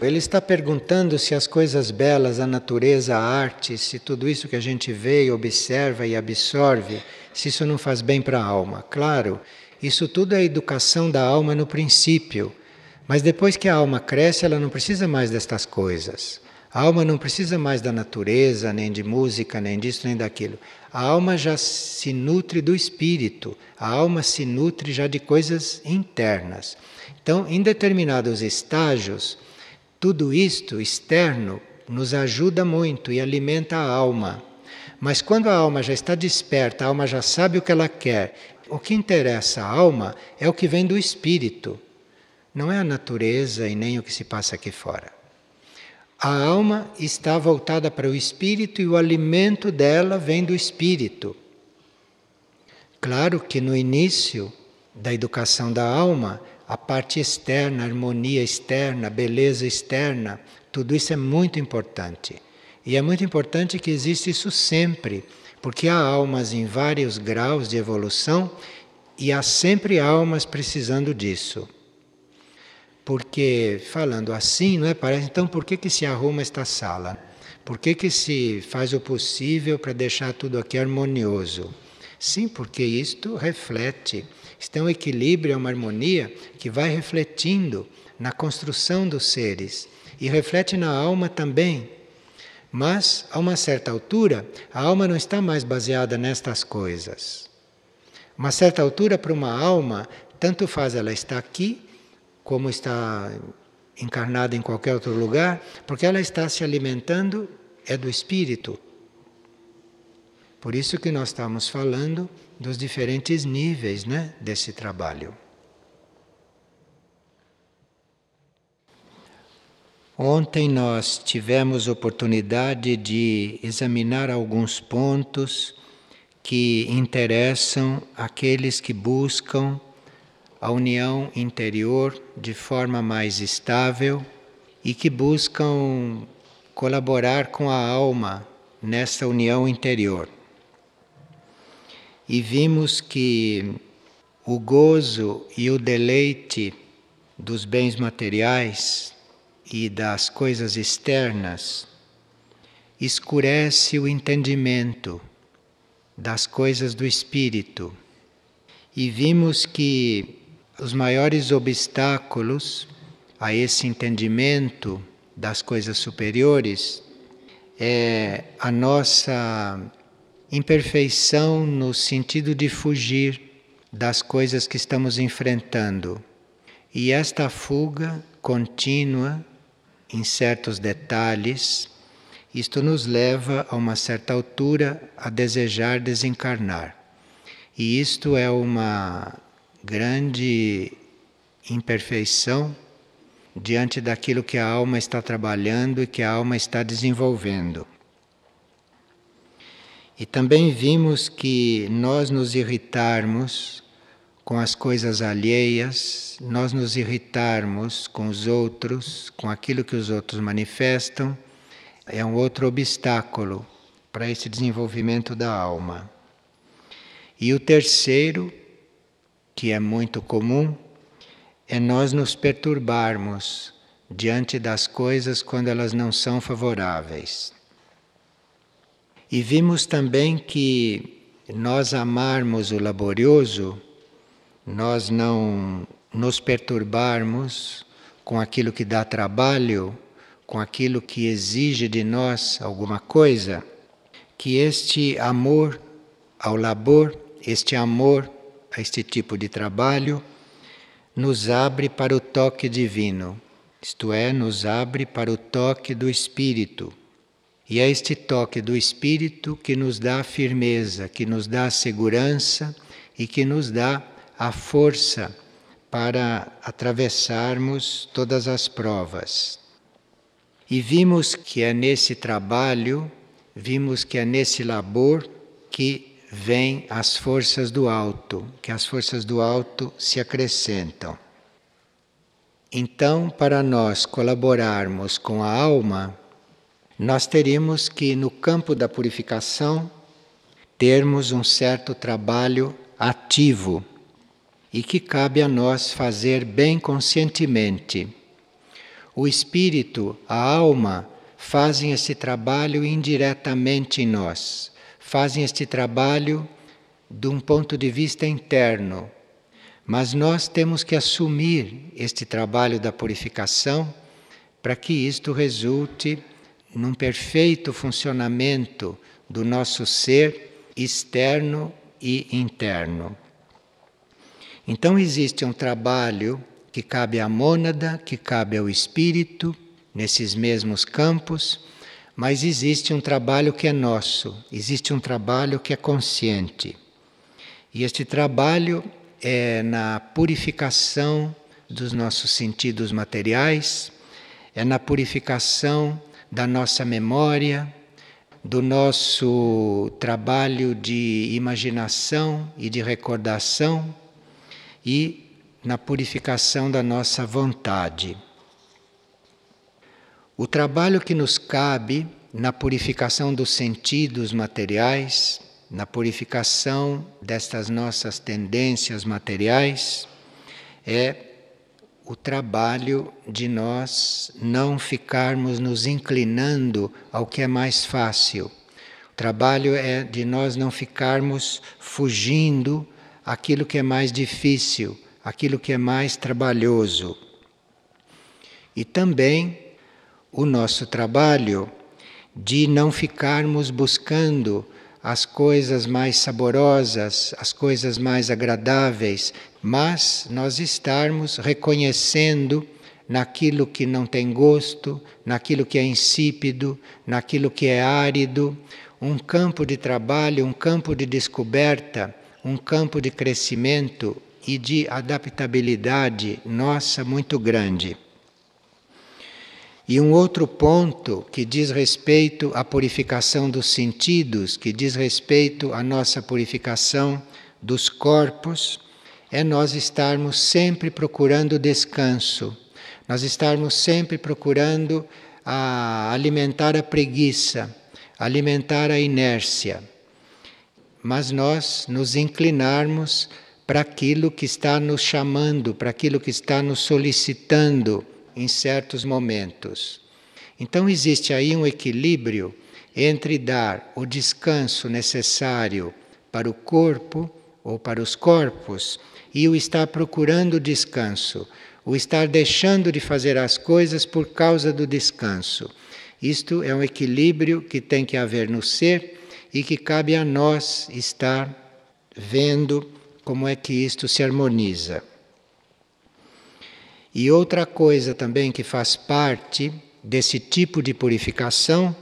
S1: Ele está perguntando se as coisas belas, a natureza, a arte, se tudo isso que a gente vê, observa e absorve, se isso não faz bem para a alma. Claro, isso tudo é educação da alma no princípio, mas depois que a alma cresce, ela não precisa mais destas coisas. A alma não precisa mais da natureza, nem de música, nem disso, nem daquilo. A alma já se nutre do espírito, a alma se nutre já de coisas internas. Então, em determinados estágios, tudo isto externo nos ajuda muito e alimenta a alma. Mas quando a alma já está desperta, a alma já sabe o que ela quer, o que interessa à alma é o que vem do espírito. Não é a natureza e nem o que se passa aqui fora. A alma está voltada para o espírito e o alimento dela vem do espírito. Claro que no início da educação da alma, a parte externa, a harmonia externa, a beleza externa, tudo isso é muito importante. E é muito importante que exista isso sempre, porque há almas em vários graus de evolução e há sempre almas precisando disso. Porque, falando assim, não é? Parece, então, por que, que se arruma esta sala? Por que, que se faz o possível para deixar tudo aqui harmonioso? Sim, porque isto reflete. Isto é um equilíbrio, é uma harmonia que vai refletindo na construção dos seres e reflete na alma também. Mas, a uma certa altura, a alma não está mais baseada nestas coisas. Uma certa altura, para uma alma, tanto faz ela estar aqui como está encarnada em qualquer outro lugar, porque ela está se alimentando é do espírito. Por isso que nós estamos falando dos diferentes níveis, né, desse trabalho. Ontem nós tivemos oportunidade de examinar alguns pontos que interessam aqueles que buscam a união interior de forma mais estável e que buscam colaborar com a alma nessa união interior. E vimos que o gozo e o deleite dos bens materiais e das coisas externas escurece o entendimento das coisas do espírito. E vimos que os maiores obstáculos a esse entendimento das coisas superiores é a nossa imperfeição no sentido de fugir das coisas que estamos enfrentando. E esta fuga contínua em certos detalhes, isto nos leva a uma certa altura a desejar desencarnar. E isto é uma grande imperfeição diante daquilo que a alma está trabalhando e que a alma está desenvolvendo. E também vimos que nós nos irritarmos com as coisas alheias, nós nos irritarmos com os outros, com aquilo que os outros manifestam, é um outro obstáculo para esse desenvolvimento da alma. E o terceiro que é muito comum é nós nos perturbarmos diante das coisas quando elas não são favoráveis. E vimos também que nós amarmos o laborioso, nós não nos perturbarmos com aquilo que dá trabalho, com aquilo que exige de nós alguma coisa, que este amor ao labor, este amor a este tipo de trabalho, nos abre para o toque divino, isto é, nos abre para o toque do Espírito. E é este toque do Espírito que nos dá a firmeza, que nos dá a segurança e que nos dá a força para atravessarmos todas as provas. E vimos que é nesse trabalho, vimos que é nesse labor que vêm as forças do alto, que as forças do alto se acrescentam. Então, para nós colaborarmos com a alma, nós teríamos que, no campo da purificação, termos um certo trabalho ativo e que cabe a nós fazer bem conscientemente. O espírito, a alma, fazem esse trabalho indiretamente em nós fazem este trabalho de um ponto de vista interno, mas nós temos que assumir este trabalho da purificação para que isto resulte num perfeito funcionamento do nosso ser externo e interno. Então existe um trabalho que cabe à mônada, que cabe ao espírito, nesses mesmos campos, mas existe um trabalho que é nosso, existe um trabalho que é consciente. E este trabalho é na purificação dos nossos sentidos materiais, é na purificação da nossa memória, do nosso trabalho de imaginação e de recordação e na purificação da nossa vontade. O trabalho que nos cabe na purificação dos sentidos materiais, na purificação destas nossas tendências materiais, é o trabalho de nós não ficarmos nos inclinando ao que é mais fácil. O trabalho é de nós não ficarmos fugindo aquilo que é mais difícil, aquilo que é mais trabalhoso. E também o nosso trabalho de não ficarmos buscando as coisas mais saborosas, as coisas mais agradáveis, mas nós estarmos reconhecendo naquilo que não tem gosto, naquilo que é insípido, naquilo que é árido, um campo de trabalho, um campo de descoberta, um campo de crescimento e de adaptabilidade nossa muito grande. E um outro ponto que diz respeito à purificação dos sentidos, que diz respeito à nossa purificação dos corpos, é nós estarmos sempre procurando descanso, nós estarmos sempre procurando a alimentar a preguiça, alimentar a inércia, mas nós nos inclinarmos para aquilo que está nos chamando, para aquilo que está nos solicitando em certos momentos. Então existe aí um equilíbrio entre dar o descanso necessário para o corpo ou para os corpos e o estar procurando descanso, o estar deixando de fazer as coisas por causa do descanso. Isto é um equilíbrio que tem que haver no ser e que cabe a nós estar vendo como é que isto se harmoniza. E outra coisa também que faz parte desse tipo de purificação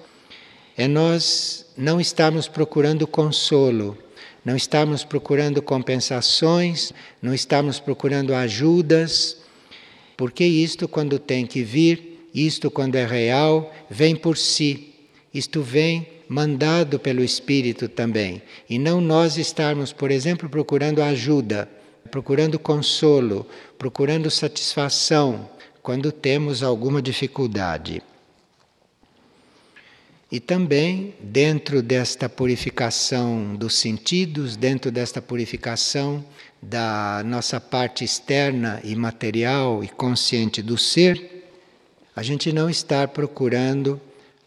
S1: é nós não estarmos procurando consolo não estamos procurando compensações, não estamos procurando ajudas, porque isto, quando tem que vir, isto, quando é real, vem por si. Isto vem mandado pelo Espírito também. E não nós estarmos, por exemplo, procurando ajuda, procurando consolo, procurando satisfação quando temos alguma dificuldade. E também, dentro desta purificação dos sentidos, dentro desta purificação da nossa parte externa e material e consciente do ser, a gente não está procurando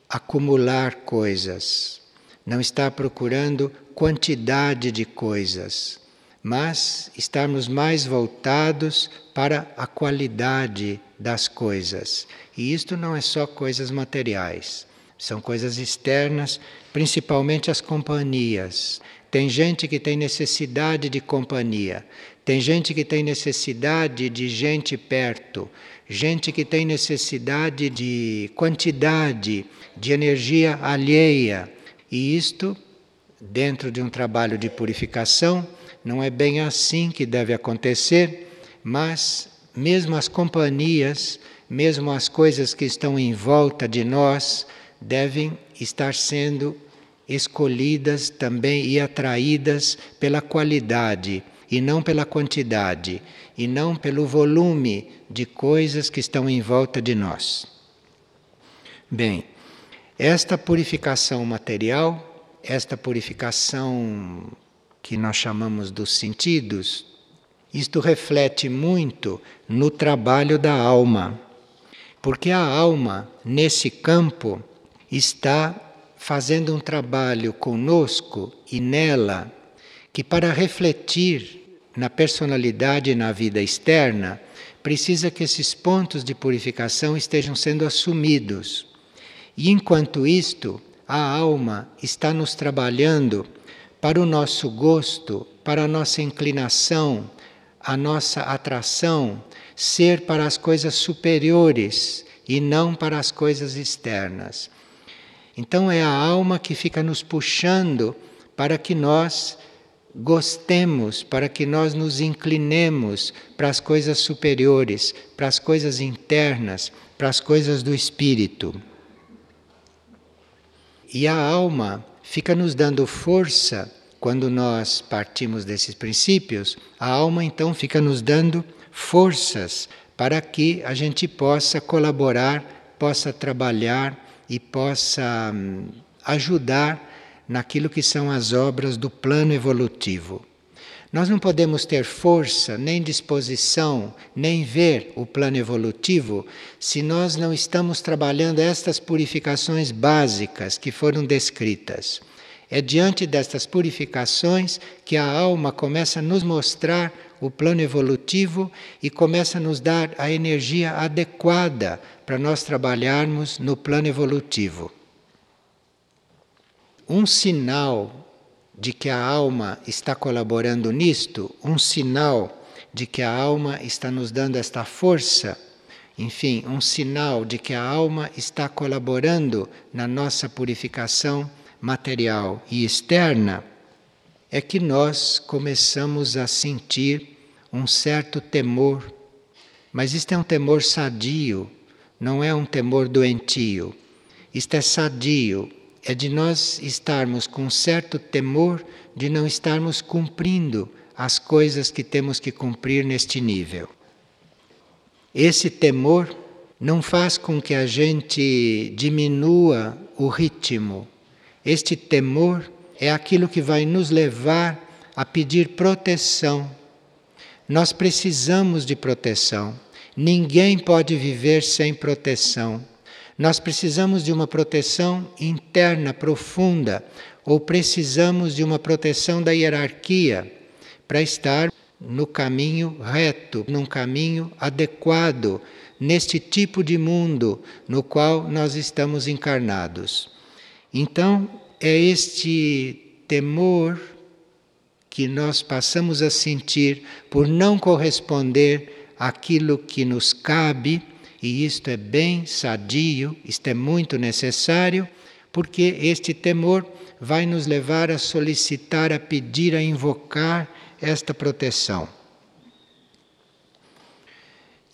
S1: acumular coisas, não está procurando quantidade de coisas, mas estarmos mais voltados para a qualidade das coisas. E isto não é só coisas materiais são coisas externas, principalmente as companhias. Tem gente que tem necessidade de companhia, tem gente que tem necessidade de gente perto, gente que tem necessidade de quantidade de energia alheia. E isto, dentro de um trabalho de purificação, não é bem assim que deve acontecer, mas mesmo as companhias, mesmo as coisas que estão em volta de nós, devem estar sendo escolhidas também e atraídas pela qualidade e não pela quantidade e não pelo volume de coisas que estão em volta de nós. Bem, esta purificação material, esta purificação que nós chamamos dos sentidos, isto reflete muito no trabalho da alma. Porque a alma, nesse campo, está fazendo um trabalho conosco e nela que, para refletir na personalidade e na vida externa, precisa que esses pontos de purificação estejam sendo assumidos. E enquanto isto, a alma está nos trabalhando para o nosso gosto, para a nossa inclinação, a nossa atração ser para as coisas superiores e não para as coisas externas. Então é a alma que fica nos puxando para que nós gostemos, para que nós nos inclinemos para as coisas superiores, para as coisas internas, para as coisas do espírito. E a alma fica nos dando força quando nós partimos desses princípios, a alma então fica nos dando forças para que a gente possa colaborar, possa trabalhar e possa hum, ajudar naquilo que são as obras do plano evolutivo. Nós não podemos ter força, nem disposição, nem ver o plano evolutivo se nós não estamos trabalhando estas purificações básicas que foram descritas. É diante destas purificações que a alma começa a nos mostrar o plano evolutivo e começa a nos dar a energia adequada para nós trabalharmos no plano evolutivo. Um sinal de que a alma está colaborando nisto, um sinal de que a alma está nos dando esta força, enfim, um sinal de que a alma está colaborando na nossa purificação material e externa, é que nós começamos a sentir um certo temor. Mas isto é um temor sadio, não é um temor doentio. Isto é sadio, é de nós estarmos com certo temor de não estarmos cumprindo as coisas que temos que cumprir neste nível. Esse temor não faz com que a gente diminua o ritmo este temor é aquilo que vai nos levar a pedir proteção. Nós precisamos de proteção. Ninguém pode viver sem proteção. Nós precisamos de uma proteção interna profunda, ou precisamos de uma proteção da hierarquia para estar no caminho reto, num caminho adequado, neste tipo de mundo no qual nós estamos encarnados. Então, é este temor que nós passamos a sentir por não corresponder àquilo que nos cabe, e isto é bem sadio, isto é muito necessário, porque este temor vai nos levar a solicitar, a pedir, a invocar esta proteção.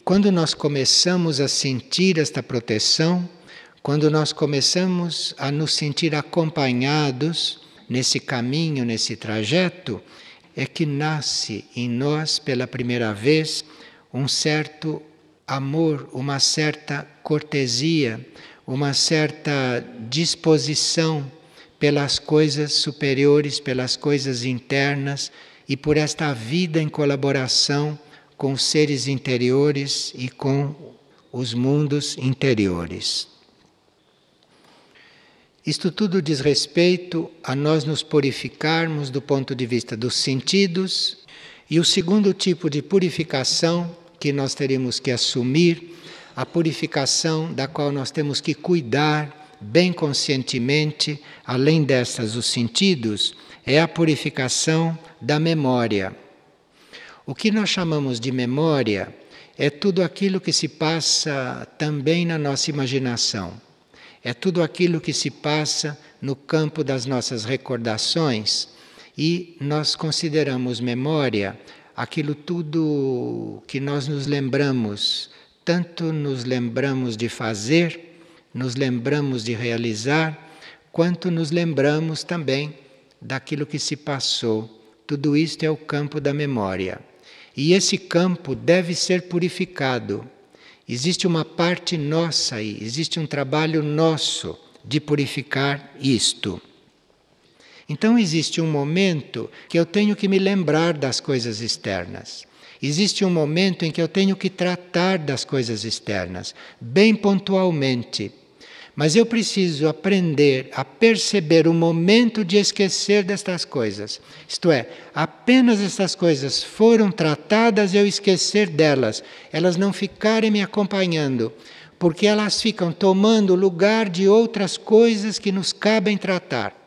S1: Quando nós começamos a sentir esta proteção, quando nós começamos a nos sentir acompanhados nesse caminho, nesse trajeto, é que nasce em nós pela primeira vez um certo amor, uma certa cortesia, uma certa disposição pelas coisas superiores, pelas coisas internas e por esta vida em colaboração com os seres interiores e com os mundos interiores. Isto tudo diz respeito a nós nos purificarmos do ponto de vista dos sentidos, e o segundo tipo de purificação que nós teremos que assumir, a purificação da qual nós temos que cuidar bem conscientemente, além dessas os sentidos, é a purificação da memória. O que nós chamamos de memória é tudo aquilo que se passa também na nossa imaginação. É tudo aquilo que se passa no campo das nossas recordações. E nós consideramos memória aquilo tudo que nós nos lembramos, tanto nos lembramos de fazer, nos lembramos de realizar, quanto nos lembramos também daquilo que se passou. Tudo isto é o campo da memória. E esse campo deve ser purificado Existe uma parte nossa aí, existe um trabalho nosso de purificar isto. Então existe um momento que eu tenho que me lembrar das coisas externas. Existe um momento em que eu tenho que tratar das coisas externas, bem pontualmente. Mas eu preciso aprender a perceber o momento de esquecer destas coisas. Isto é, apenas estas coisas foram tratadas eu esquecer delas, elas não ficarem me acompanhando, porque elas ficam tomando lugar de outras coisas que nos cabem tratar.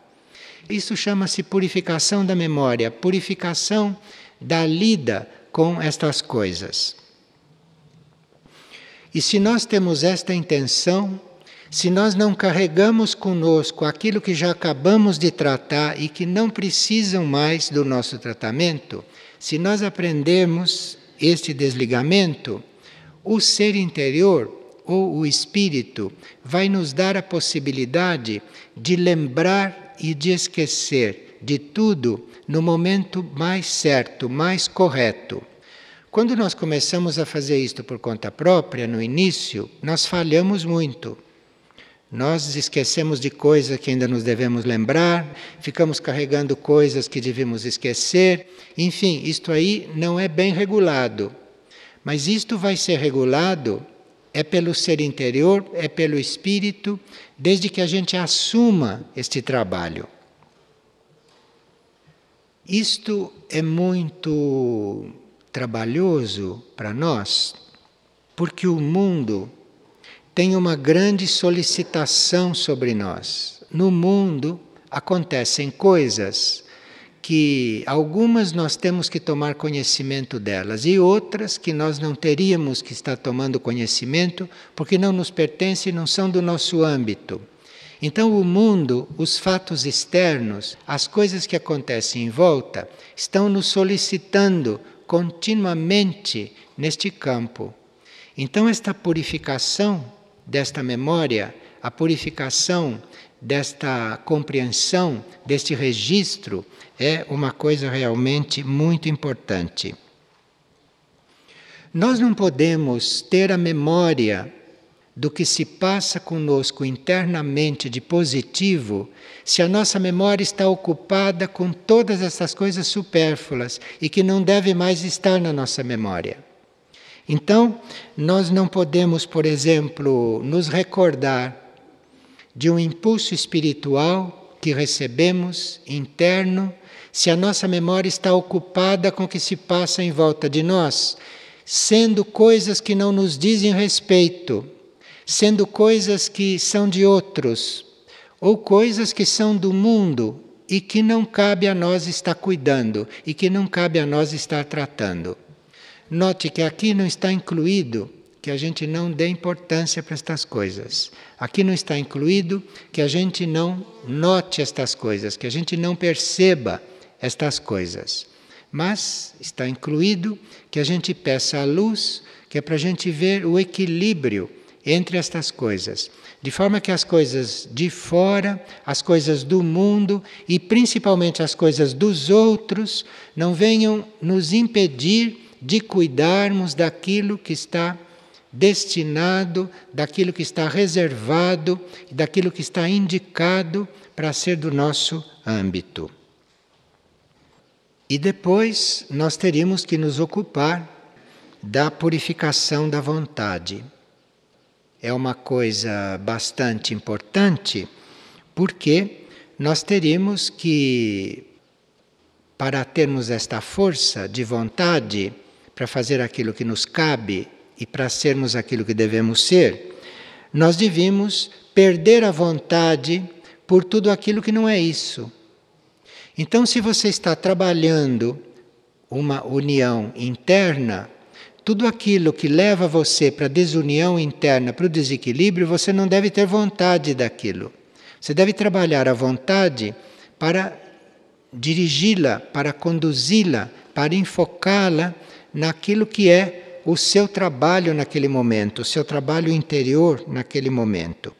S1: Isso chama-se purificação da memória, purificação da lida com estas coisas. E se nós temos esta intenção, se nós não carregamos conosco aquilo que já acabamos de tratar e que não precisam mais do nosso tratamento, se nós aprendemos este desligamento, o ser interior ou o espírito vai nos dar a possibilidade de lembrar e de esquecer de tudo no momento mais certo, mais correto. Quando nós começamos a fazer isto por conta própria, no início, nós falhamos muito. Nós esquecemos de coisas que ainda nos devemos lembrar, ficamos carregando coisas que devemos esquecer. Enfim, isto aí não é bem regulado. Mas isto vai ser regulado é pelo ser interior, é pelo espírito, desde que a gente assuma este trabalho. Isto é muito trabalhoso para nós, porque o mundo tem uma grande solicitação sobre nós. No mundo acontecem coisas que algumas nós temos que tomar conhecimento delas e outras que nós não teríamos que estar tomando conhecimento porque não nos pertencem não são do nosso âmbito. Então, o mundo, os fatos externos, as coisas que acontecem em volta, estão nos solicitando continuamente neste campo. Então, esta purificação desta memória, a purificação desta compreensão, deste registro, é uma coisa realmente muito importante. Nós não podemos ter a memória do que se passa conosco internamente de positivo se a nossa memória está ocupada com todas essas coisas supérfluas e que não deve mais estar na nossa memória. Então, nós não podemos, por exemplo, nos recordar de um impulso espiritual que recebemos interno, se a nossa memória está ocupada com o que se passa em volta de nós, sendo coisas que não nos dizem respeito, sendo coisas que são de outros, ou coisas que são do mundo e que não cabe a nós estar cuidando e que não cabe a nós estar tratando. Note que aqui não está incluído que a gente não dê importância para estas coisas. Aqui não está incluído que a gente não note estas coisas, que a gente não perceba estas coisas. Mas está incluído que a gente peça a luz, que é para a gente ver o equilíbrio entre estas coisas, de forma que as coisas de fora, as coisas do mundo e principalmente as coisas dos outros não venham nos impedir de cuidarmos daquilo que está destinado, daquilo que está reservado, daquilo que está indicado para ser do nosso âmbito. E depois nós teríamos que nos ocupar da purificação da vontade. É uma coisa bastante importante, porque nós teríamos que, para termos esta força de vontade para fazer aquilo que nos cabe e para sermos aquilo que devemos ser, nós devíamos perder a vontade por tudo aquilo que não é isso. Então, se você está trabalhando uma união interna, tudo aquilo que leva você para a desunião interna, para o desequilíbrio, você não deve ter vontade daquilo. Você deve trabalhar a vontade para dirigi-la, para conduzi-la, para enfocá-la naquilo que é o seu trabalho naquele momento, o seu trabalho interior naquele momento.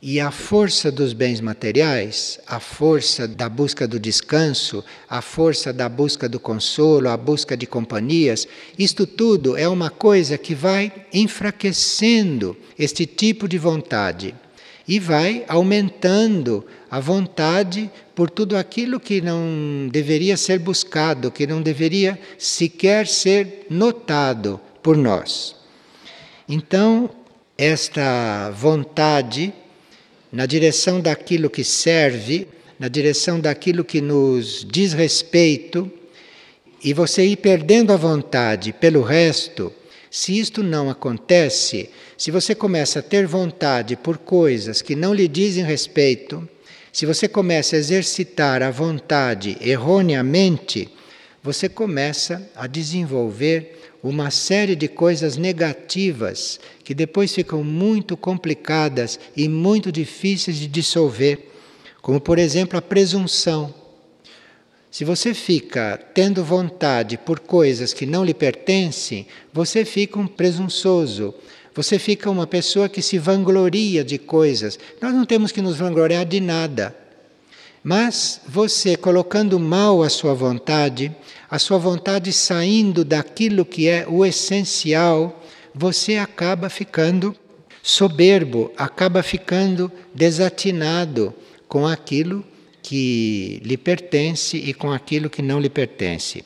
S1: E a força dos bens materiais, a força da busca do descanso, a força da busca do consolo, a busca de companhias, isto tudo é uma coisa que vai enfraquecendo este tipo de vontade e vai aumentando a vontade por tudo aquilo que não deveria ser buscado, que não deveria sequer ser notado por nós. Então, esta vontade na direção daquilo que serve, na direção daquilo que nos diz respeito, e você ir perdendo a vontade pelo resto, se isto não acontece, se você começa a ter vontade por coisas que não lhe dizem respeito, se você começa a exercitar a vontade erroneamente, você começa a desenvolver uma série de coisas negativas que depois ficam muito complicadas e muito difíceis de dissolver, como por exemplo a presunção. Se você fica tendo vontade por coisas que não lhe pertencem, você fica um presunçoso. Você fica uma pessoa que se vangloria de coisas. Nós não temos que nos vangloriar de nada. Mas você colocando mal a sua vontade, a sua vontade saindo daquilo que é o essencial, você acaba ficando soberbo, acaba ficando desatinado com aquilo que lhe pertence e com aquilo que não lhe pertence.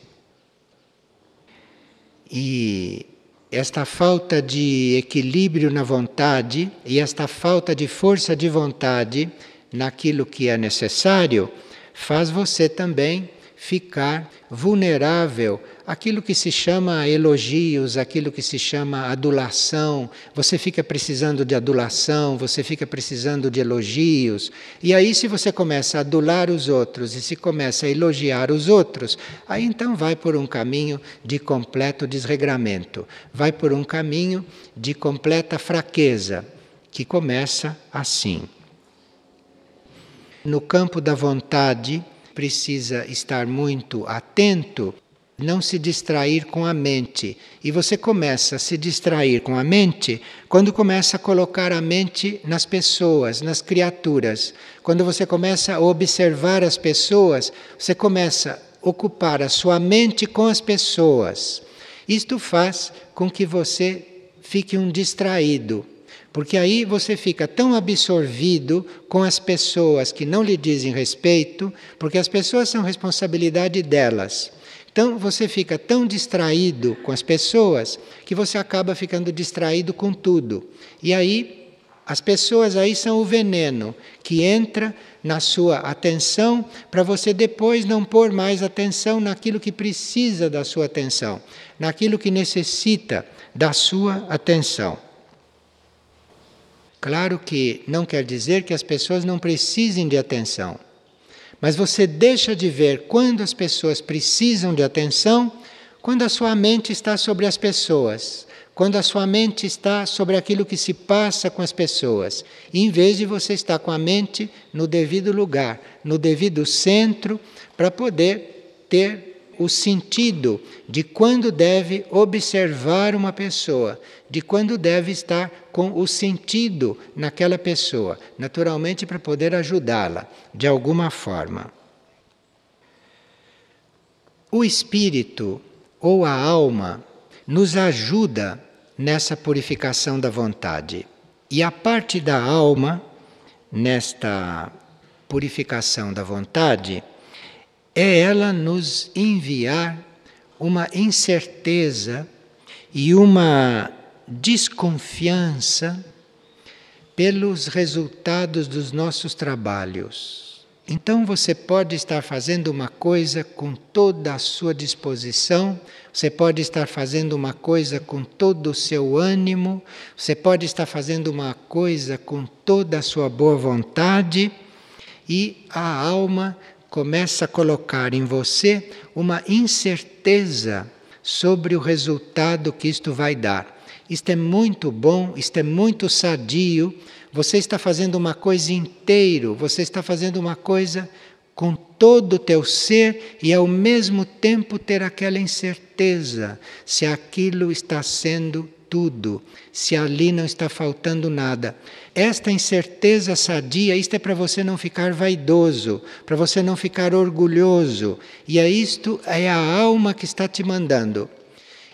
S1: E esta falta de equilíbrio na vontade e esta falta de força de vontade naquilo que é necessário faz você também ficar vulnerável àquilo que se chama elogios, aquilo que se chama adulação. Você fica precisando de adulação, você fica precisando de elogios. E aí, se você começa a adular os outros e se começa a elogiar os outros, aí então vai por um caminho de completo desregramento, vai por um caminho de completa fraqueza, que começa assim. No campo da vontade, precisa estar muito atento, não se distrair com a mente. E você começa a se distrair com a mente quando começa a colocar a mente nas pessoas, nas criaturas. Quando você começa a observar as pessoas, você começa a ocupar a sua mente com as pessoas. Isto faz com que você fique um distraído. Porque aí você fica tão absorvido com as pessoas que não lhe dizem respeito, porque as pessoas são responsabilidade delas. Então você fica tão distraído com as pessoas que você acaba ficando distraído com tudo. E aí as pessoas aí são o veneno que entra na sua atenção para você depois não pôr mais atenção naquilo que precisa da sua atenção, naquilo que necessita da sua atenção. Claro que não quer dizer que as pessoas não precisem de atenção, mas você deixa de ver quando as pessoas precisam de atenção quando a sua mente está sobre as pessoas, quando a sua mente está sobre aquilo que se passa com as pessoas, em vez de você estar com a mente no devido lugar, no devido centro, para poder ter o sentido de quando deve observar uma pessoa, de quando deve estar com o sentido naquela pessoa, naturalmente para poder ajudá-la de alguma forma. O espírito ou a alma nos ajuda nessa purificação da vontade. E a parte da alma, nesta purificação da vontade, é ela nos enviar uma incerteza e uma desconfiança pelos resultados dos nossos trabalhos. Então você pode estar fazendo uma coisa com toda a sua disposição, você pode estar fazendo uma coisa com todo o seu ânimo, você pode estar fazendo uma coisa com toda a sua boa vontade, e a alma começa a colocar em você uma incerteza sobre o resultado que isto vai dar. Isto é muito bom, isto é muito sadio. Você está fazendo uma coisa inteiro, você está fazendo uma coisa com todo o teu ser e ao mesmo tempo ter aquela incerteza se aquilo está sendo tudo, se ali não está faltando nada. Esta incerteza sadia, isto é para você não ficar vaidoso, para você não ficar orgulhoso. E é isto é a alma que está te mandando.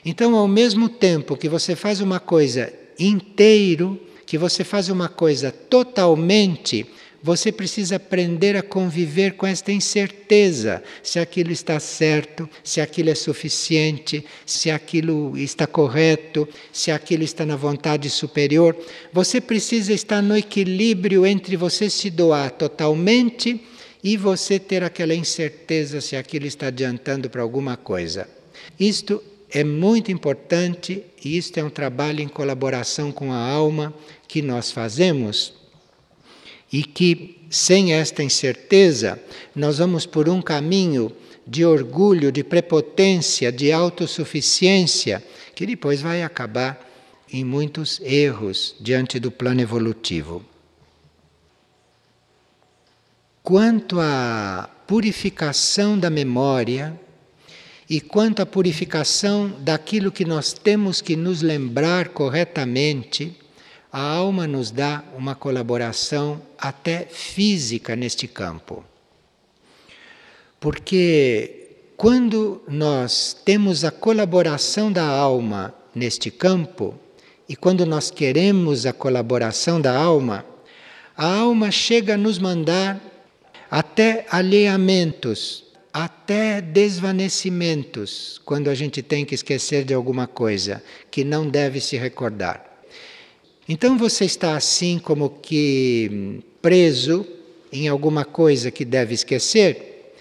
S1: Então, ao mesmo tempo que você faz uma coisa inteiro, que você faz uma coisa totalmente, você precisa aprender a conviver com esta incerteza, se aquilo está certo, se aquilo é suficiente, se aquilo está correto, se aquilo está na vontade superior. Você precisa estar no equilíbrio entre você se doar totalmente e você ter aquela incerteza se aquilo está adiantando para alguma coisa. Isto é muito importante e isto é um trabalho em colaboração com a alma que nós fazemos e que, sem esta incerteza, nós vamos por um caminho de orgulho, de prepotência, de autossuficiência, que depois vai acabar em muitos erros diante do plano evolutivo. Quanto à purificação da memória e quanto à purificação daquilo que nós temos que nos lembrar corretamente, a alma nos dá uma colaboração até física neste campo. Porque quando nós temos a colaboração da alma neste campo, e quando nós queremos a colaboração da alma, a alma chega a nos mandar até alheamentos, até desvanecimentos, quando a gente tem que esquecer de alguma coisa que não deve se recordar. Então você está assim como que preso em alguma coisa que deve esquecer,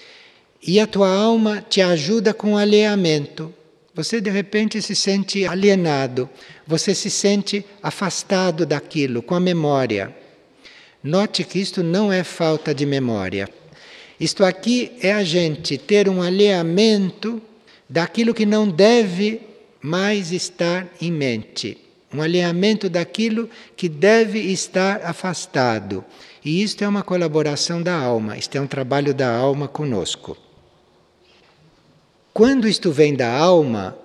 S1: e a tua alma te ajuda com o alheamento. Você de repente se sente alienado, você se sente afastado daquilo com a memória. Note que isto não é falta de memória. Isto aqui é a gente ter um alheamento daquilo que não deve mais estar em mente um alinhamento daquilo que deve estar afastado. E isto é uma colaboração da alma, isto é um trabalho da alma conosco. Quando isto vem da alma,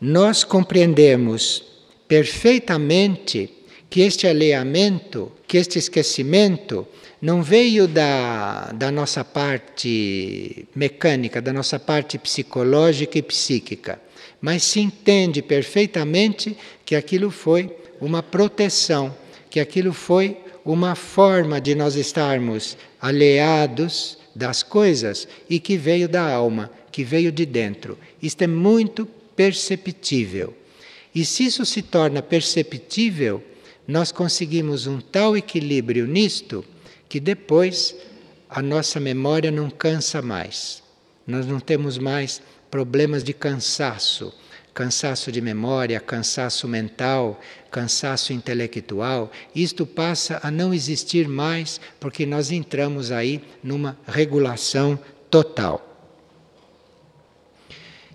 S1: nós compreendemos perfeitamente que este alinhamento, que este esquecimento, não veio da, da nossa parte mecânica, da nossa parte psicológica e psíquica mas se entende perfeitamente que aquilo foi uma proteção, que aquilo foi uma forma de nós estarmos alheados das coisas e que veio da alma, que veio de dentro. Isto é muito perceptível. E se isso se torna perceptível, nós conseguimos um tal equilíbrio nisto que depois a nossa memória não cansa mais. Nós não temos mais problemas de cansaço, cansaço de memória, cansaço mental, cansaço intelectual, isto passa a não existir mais porque nós entramos aí numa regulação total.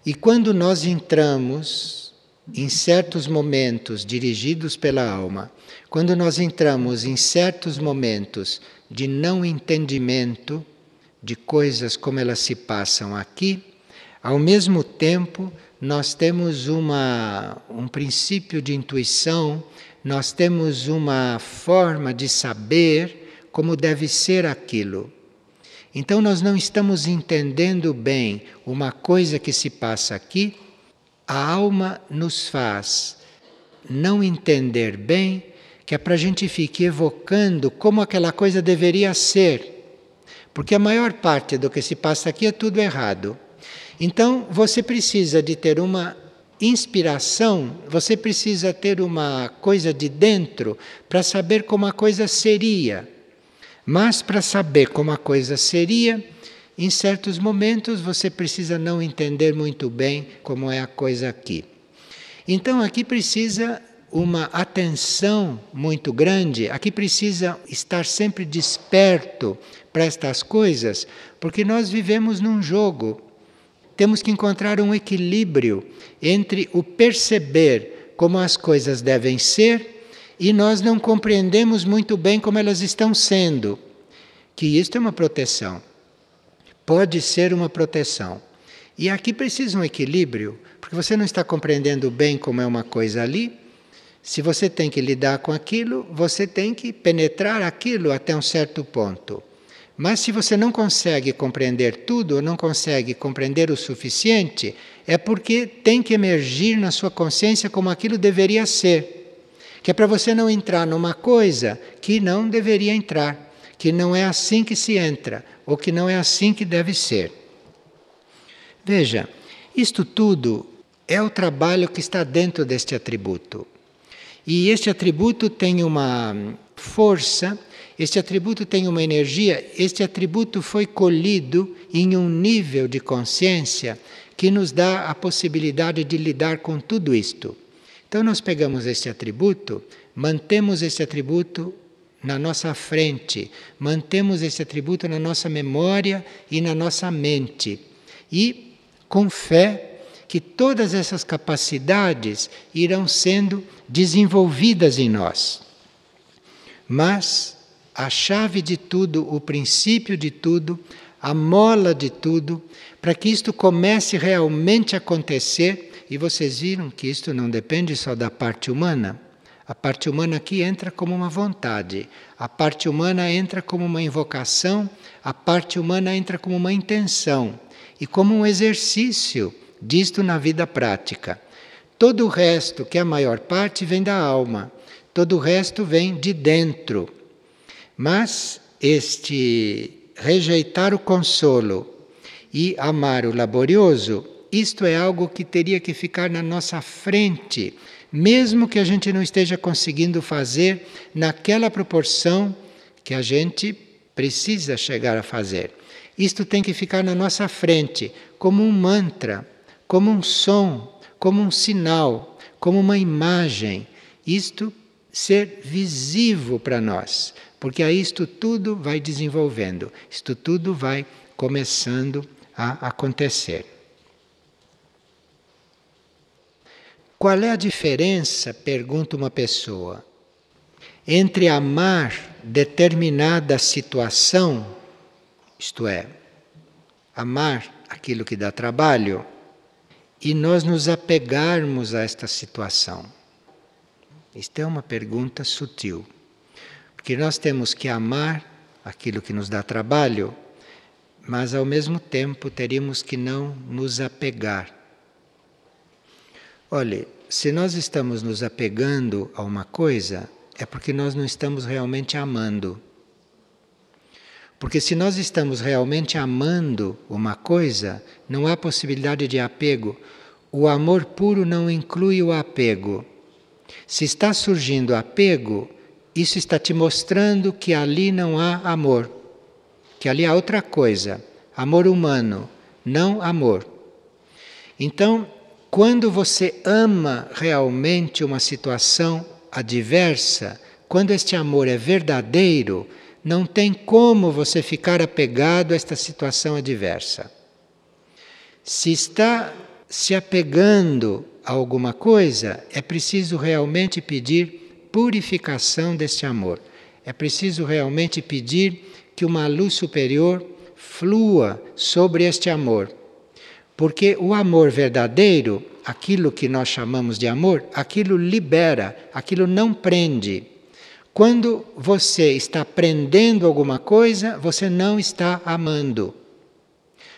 S1: E quando nós entramos em certos momentos dirigidos pela alma, quando nós entramos em certos momentos de não entendimento de coisas como elas se passam aqui, ao mesmo tempo, nós temos uma, um princípio de intuição, nós temos uma forma de saber como deve ser aquilo. Então, nós não estamos entendendo bem uma coisa que se passa aqui, a alma nos faz não entender bem, que é para a gente ficar evocando como aquela coisa deveria ser. Porque a maior parte do que se passa aqui é tudo errado. Então, você precisa de ter uma inspiração, você precisa ter uma coisa de dentro para saber como a coisa seria. Mas para saber como a coisa seria, em certos momentos você precisa não entender muito bem como é a coisa aqui. Então aqui precisa uma atenção muito grande, aqui precisa estar sempre desperto para estas coisas, porque nós vivemos num jogo temos que encontrar um equilíbrio entre o perceber como as coisas devem ser e nós não compreendemos muito bem como elas estão sendo. Que isto é uma proteção. Pode ser uma proteção. E aqui precisa um equilíbrio, porque você não está compreendendo bem como é uma coisa ali. Se você tem que lidar com aquilo, você tem que penetrar aquilo até um certo ponto. Mas se você não consegue compreender tudo, ou não consegue compreender o suficiente, é porque tem que emergir na sua consciência como aquilo deveria ser. Que é para você não entrar numa coisa que não deveria entrar, que não é assim que se entra, ou que não é assim que deve ser. Veja, isto tudo é o trabalho que está dentro deste atributo. E este atributo tem uma força este atributo tem uma energia, este atributo foi colhido em um nível de consciência que nos dá a possibilidade de lidar com tudo isto. Então, nós pegamos este atributo, mantemos este atributo na nossa frente, mantemos esse atributo na nossa memória e na nossa mente. e com fé que todas essas capacidades irão sendo desenvolvidas em nós. Mas a chave de tudo, o princípio de tudo, a mola de tudo, para que isto comece realmente a acontecer, e vocês viram que isto não depende só da parte humana. A parte humana aqui entra como uma vontade, a parte humana entra como uma invocação, a parte humana entra como uma intenção e como um exercício disto na vida prática. Todo o resto, que é a maior parte, vem da alma, todo o resto vem de dentro. Mas este rejeitar o consolo e amar o laborioso, isto é algo que teria que ficar na nossa frente, mesmo que a gente não esteja conseguindo fazer naquela proporção que a gente precisa chegar a fazer. Isto tem que ficar na nossa frente, como um mantra, como um som, como um sinal, como uma imagem. Isto ser visível para nós, porque aí isto tudo vai desenvolvendo, isto tudo vai começando a acontecer. Qual é a diferença, pergunta uma pessoa, entre amar determinada situação, isto é, amar aquilo que dá trabalho, e nós nos apegarmos a esta situação? Isto é uma pergunta sutil, porque nós temos que amar aquilo que nos dá trabalho mas ao mesmo tempo teríamos que não nos apegar. Olhe, se nós estamos nos apegando a uma coisa, é porque nós não estamos realmente amando. Porque se nós estamos realmente amando uma coisa, não há possibilidade de apego. O amor puro não inclui o apego. Se está surgindo apego, isso está te mostrando que ali não há amor que ali há outra coisa, amor humano, não amor. Então, quando você ama realmente uma situação adversa, quando este amor é verdadeiro, não tem como você ficar apegado a esta situação adversa. Se está se apegando a alguma coisa, é preciso realmente pedir purificação deste amor. É preciso realmente pedir que uma luz superior flua sobre este amor. Porque o amor verdadeiro, aquilo que nós chamamos de amor, aquilo libera, aquilo não prende. Quando você está prendendo alguma coisa, você não está amando.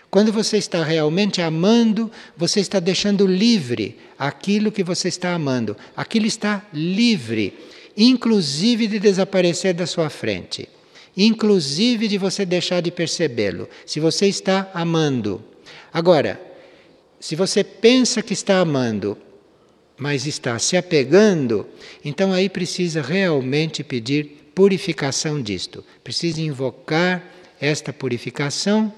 S1: Quando você está realmente amando, você está deixando livre aquilo que você está amando. Aquilo está livre, inclusive de desaparecer da sua frente inclusive de você deixar de percebê-lo, se você está amando. Agora, se você pensa que está amando, mas está se apegando, então aí precisa realmente pedir purificação disto. Precisa invocar esta purificação.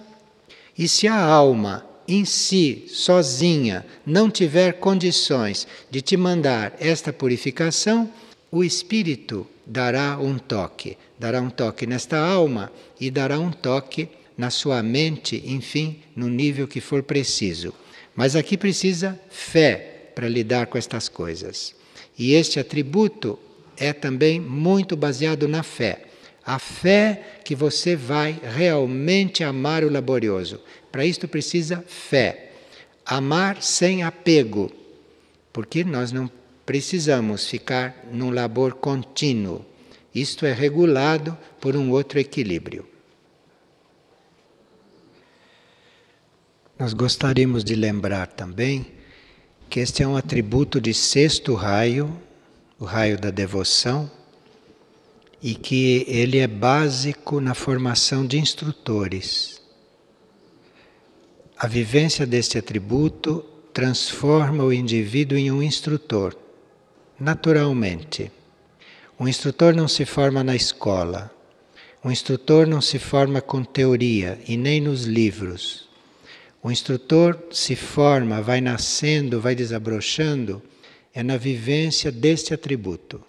S1: E se a alma em si, sozinha, não tiver condições de te mandar esta purificação, o espírito dará um toque, dará um toque nesta alma e dará um toque na sua mente, enfim, no nível que for preciso. Mas aqui precisa fé para lidar com estas coisas. E este atributo é também muito baseado na fé. A fé que você vai realmente amar o laborioso. Para isto precisa fé. Amar sem apego. Porque nós não precisamos ficar num labor contínuo. Isto é regulado por um outro equilíbrio. Nós gostaríamos de lembrar também que este é um atributo de sexto raio, o raio da devoção, e que ele é básico na formação de instrutores. A vivência deste atributo transforma o indivíduo em um instrutor naturalmente. Um instrutor não se forma na escola. Um instrutor não se forma com teoria e nem nos livros. O instrutor se forma, vai nascendo, vai desabrochando, é na vivência deste atributo.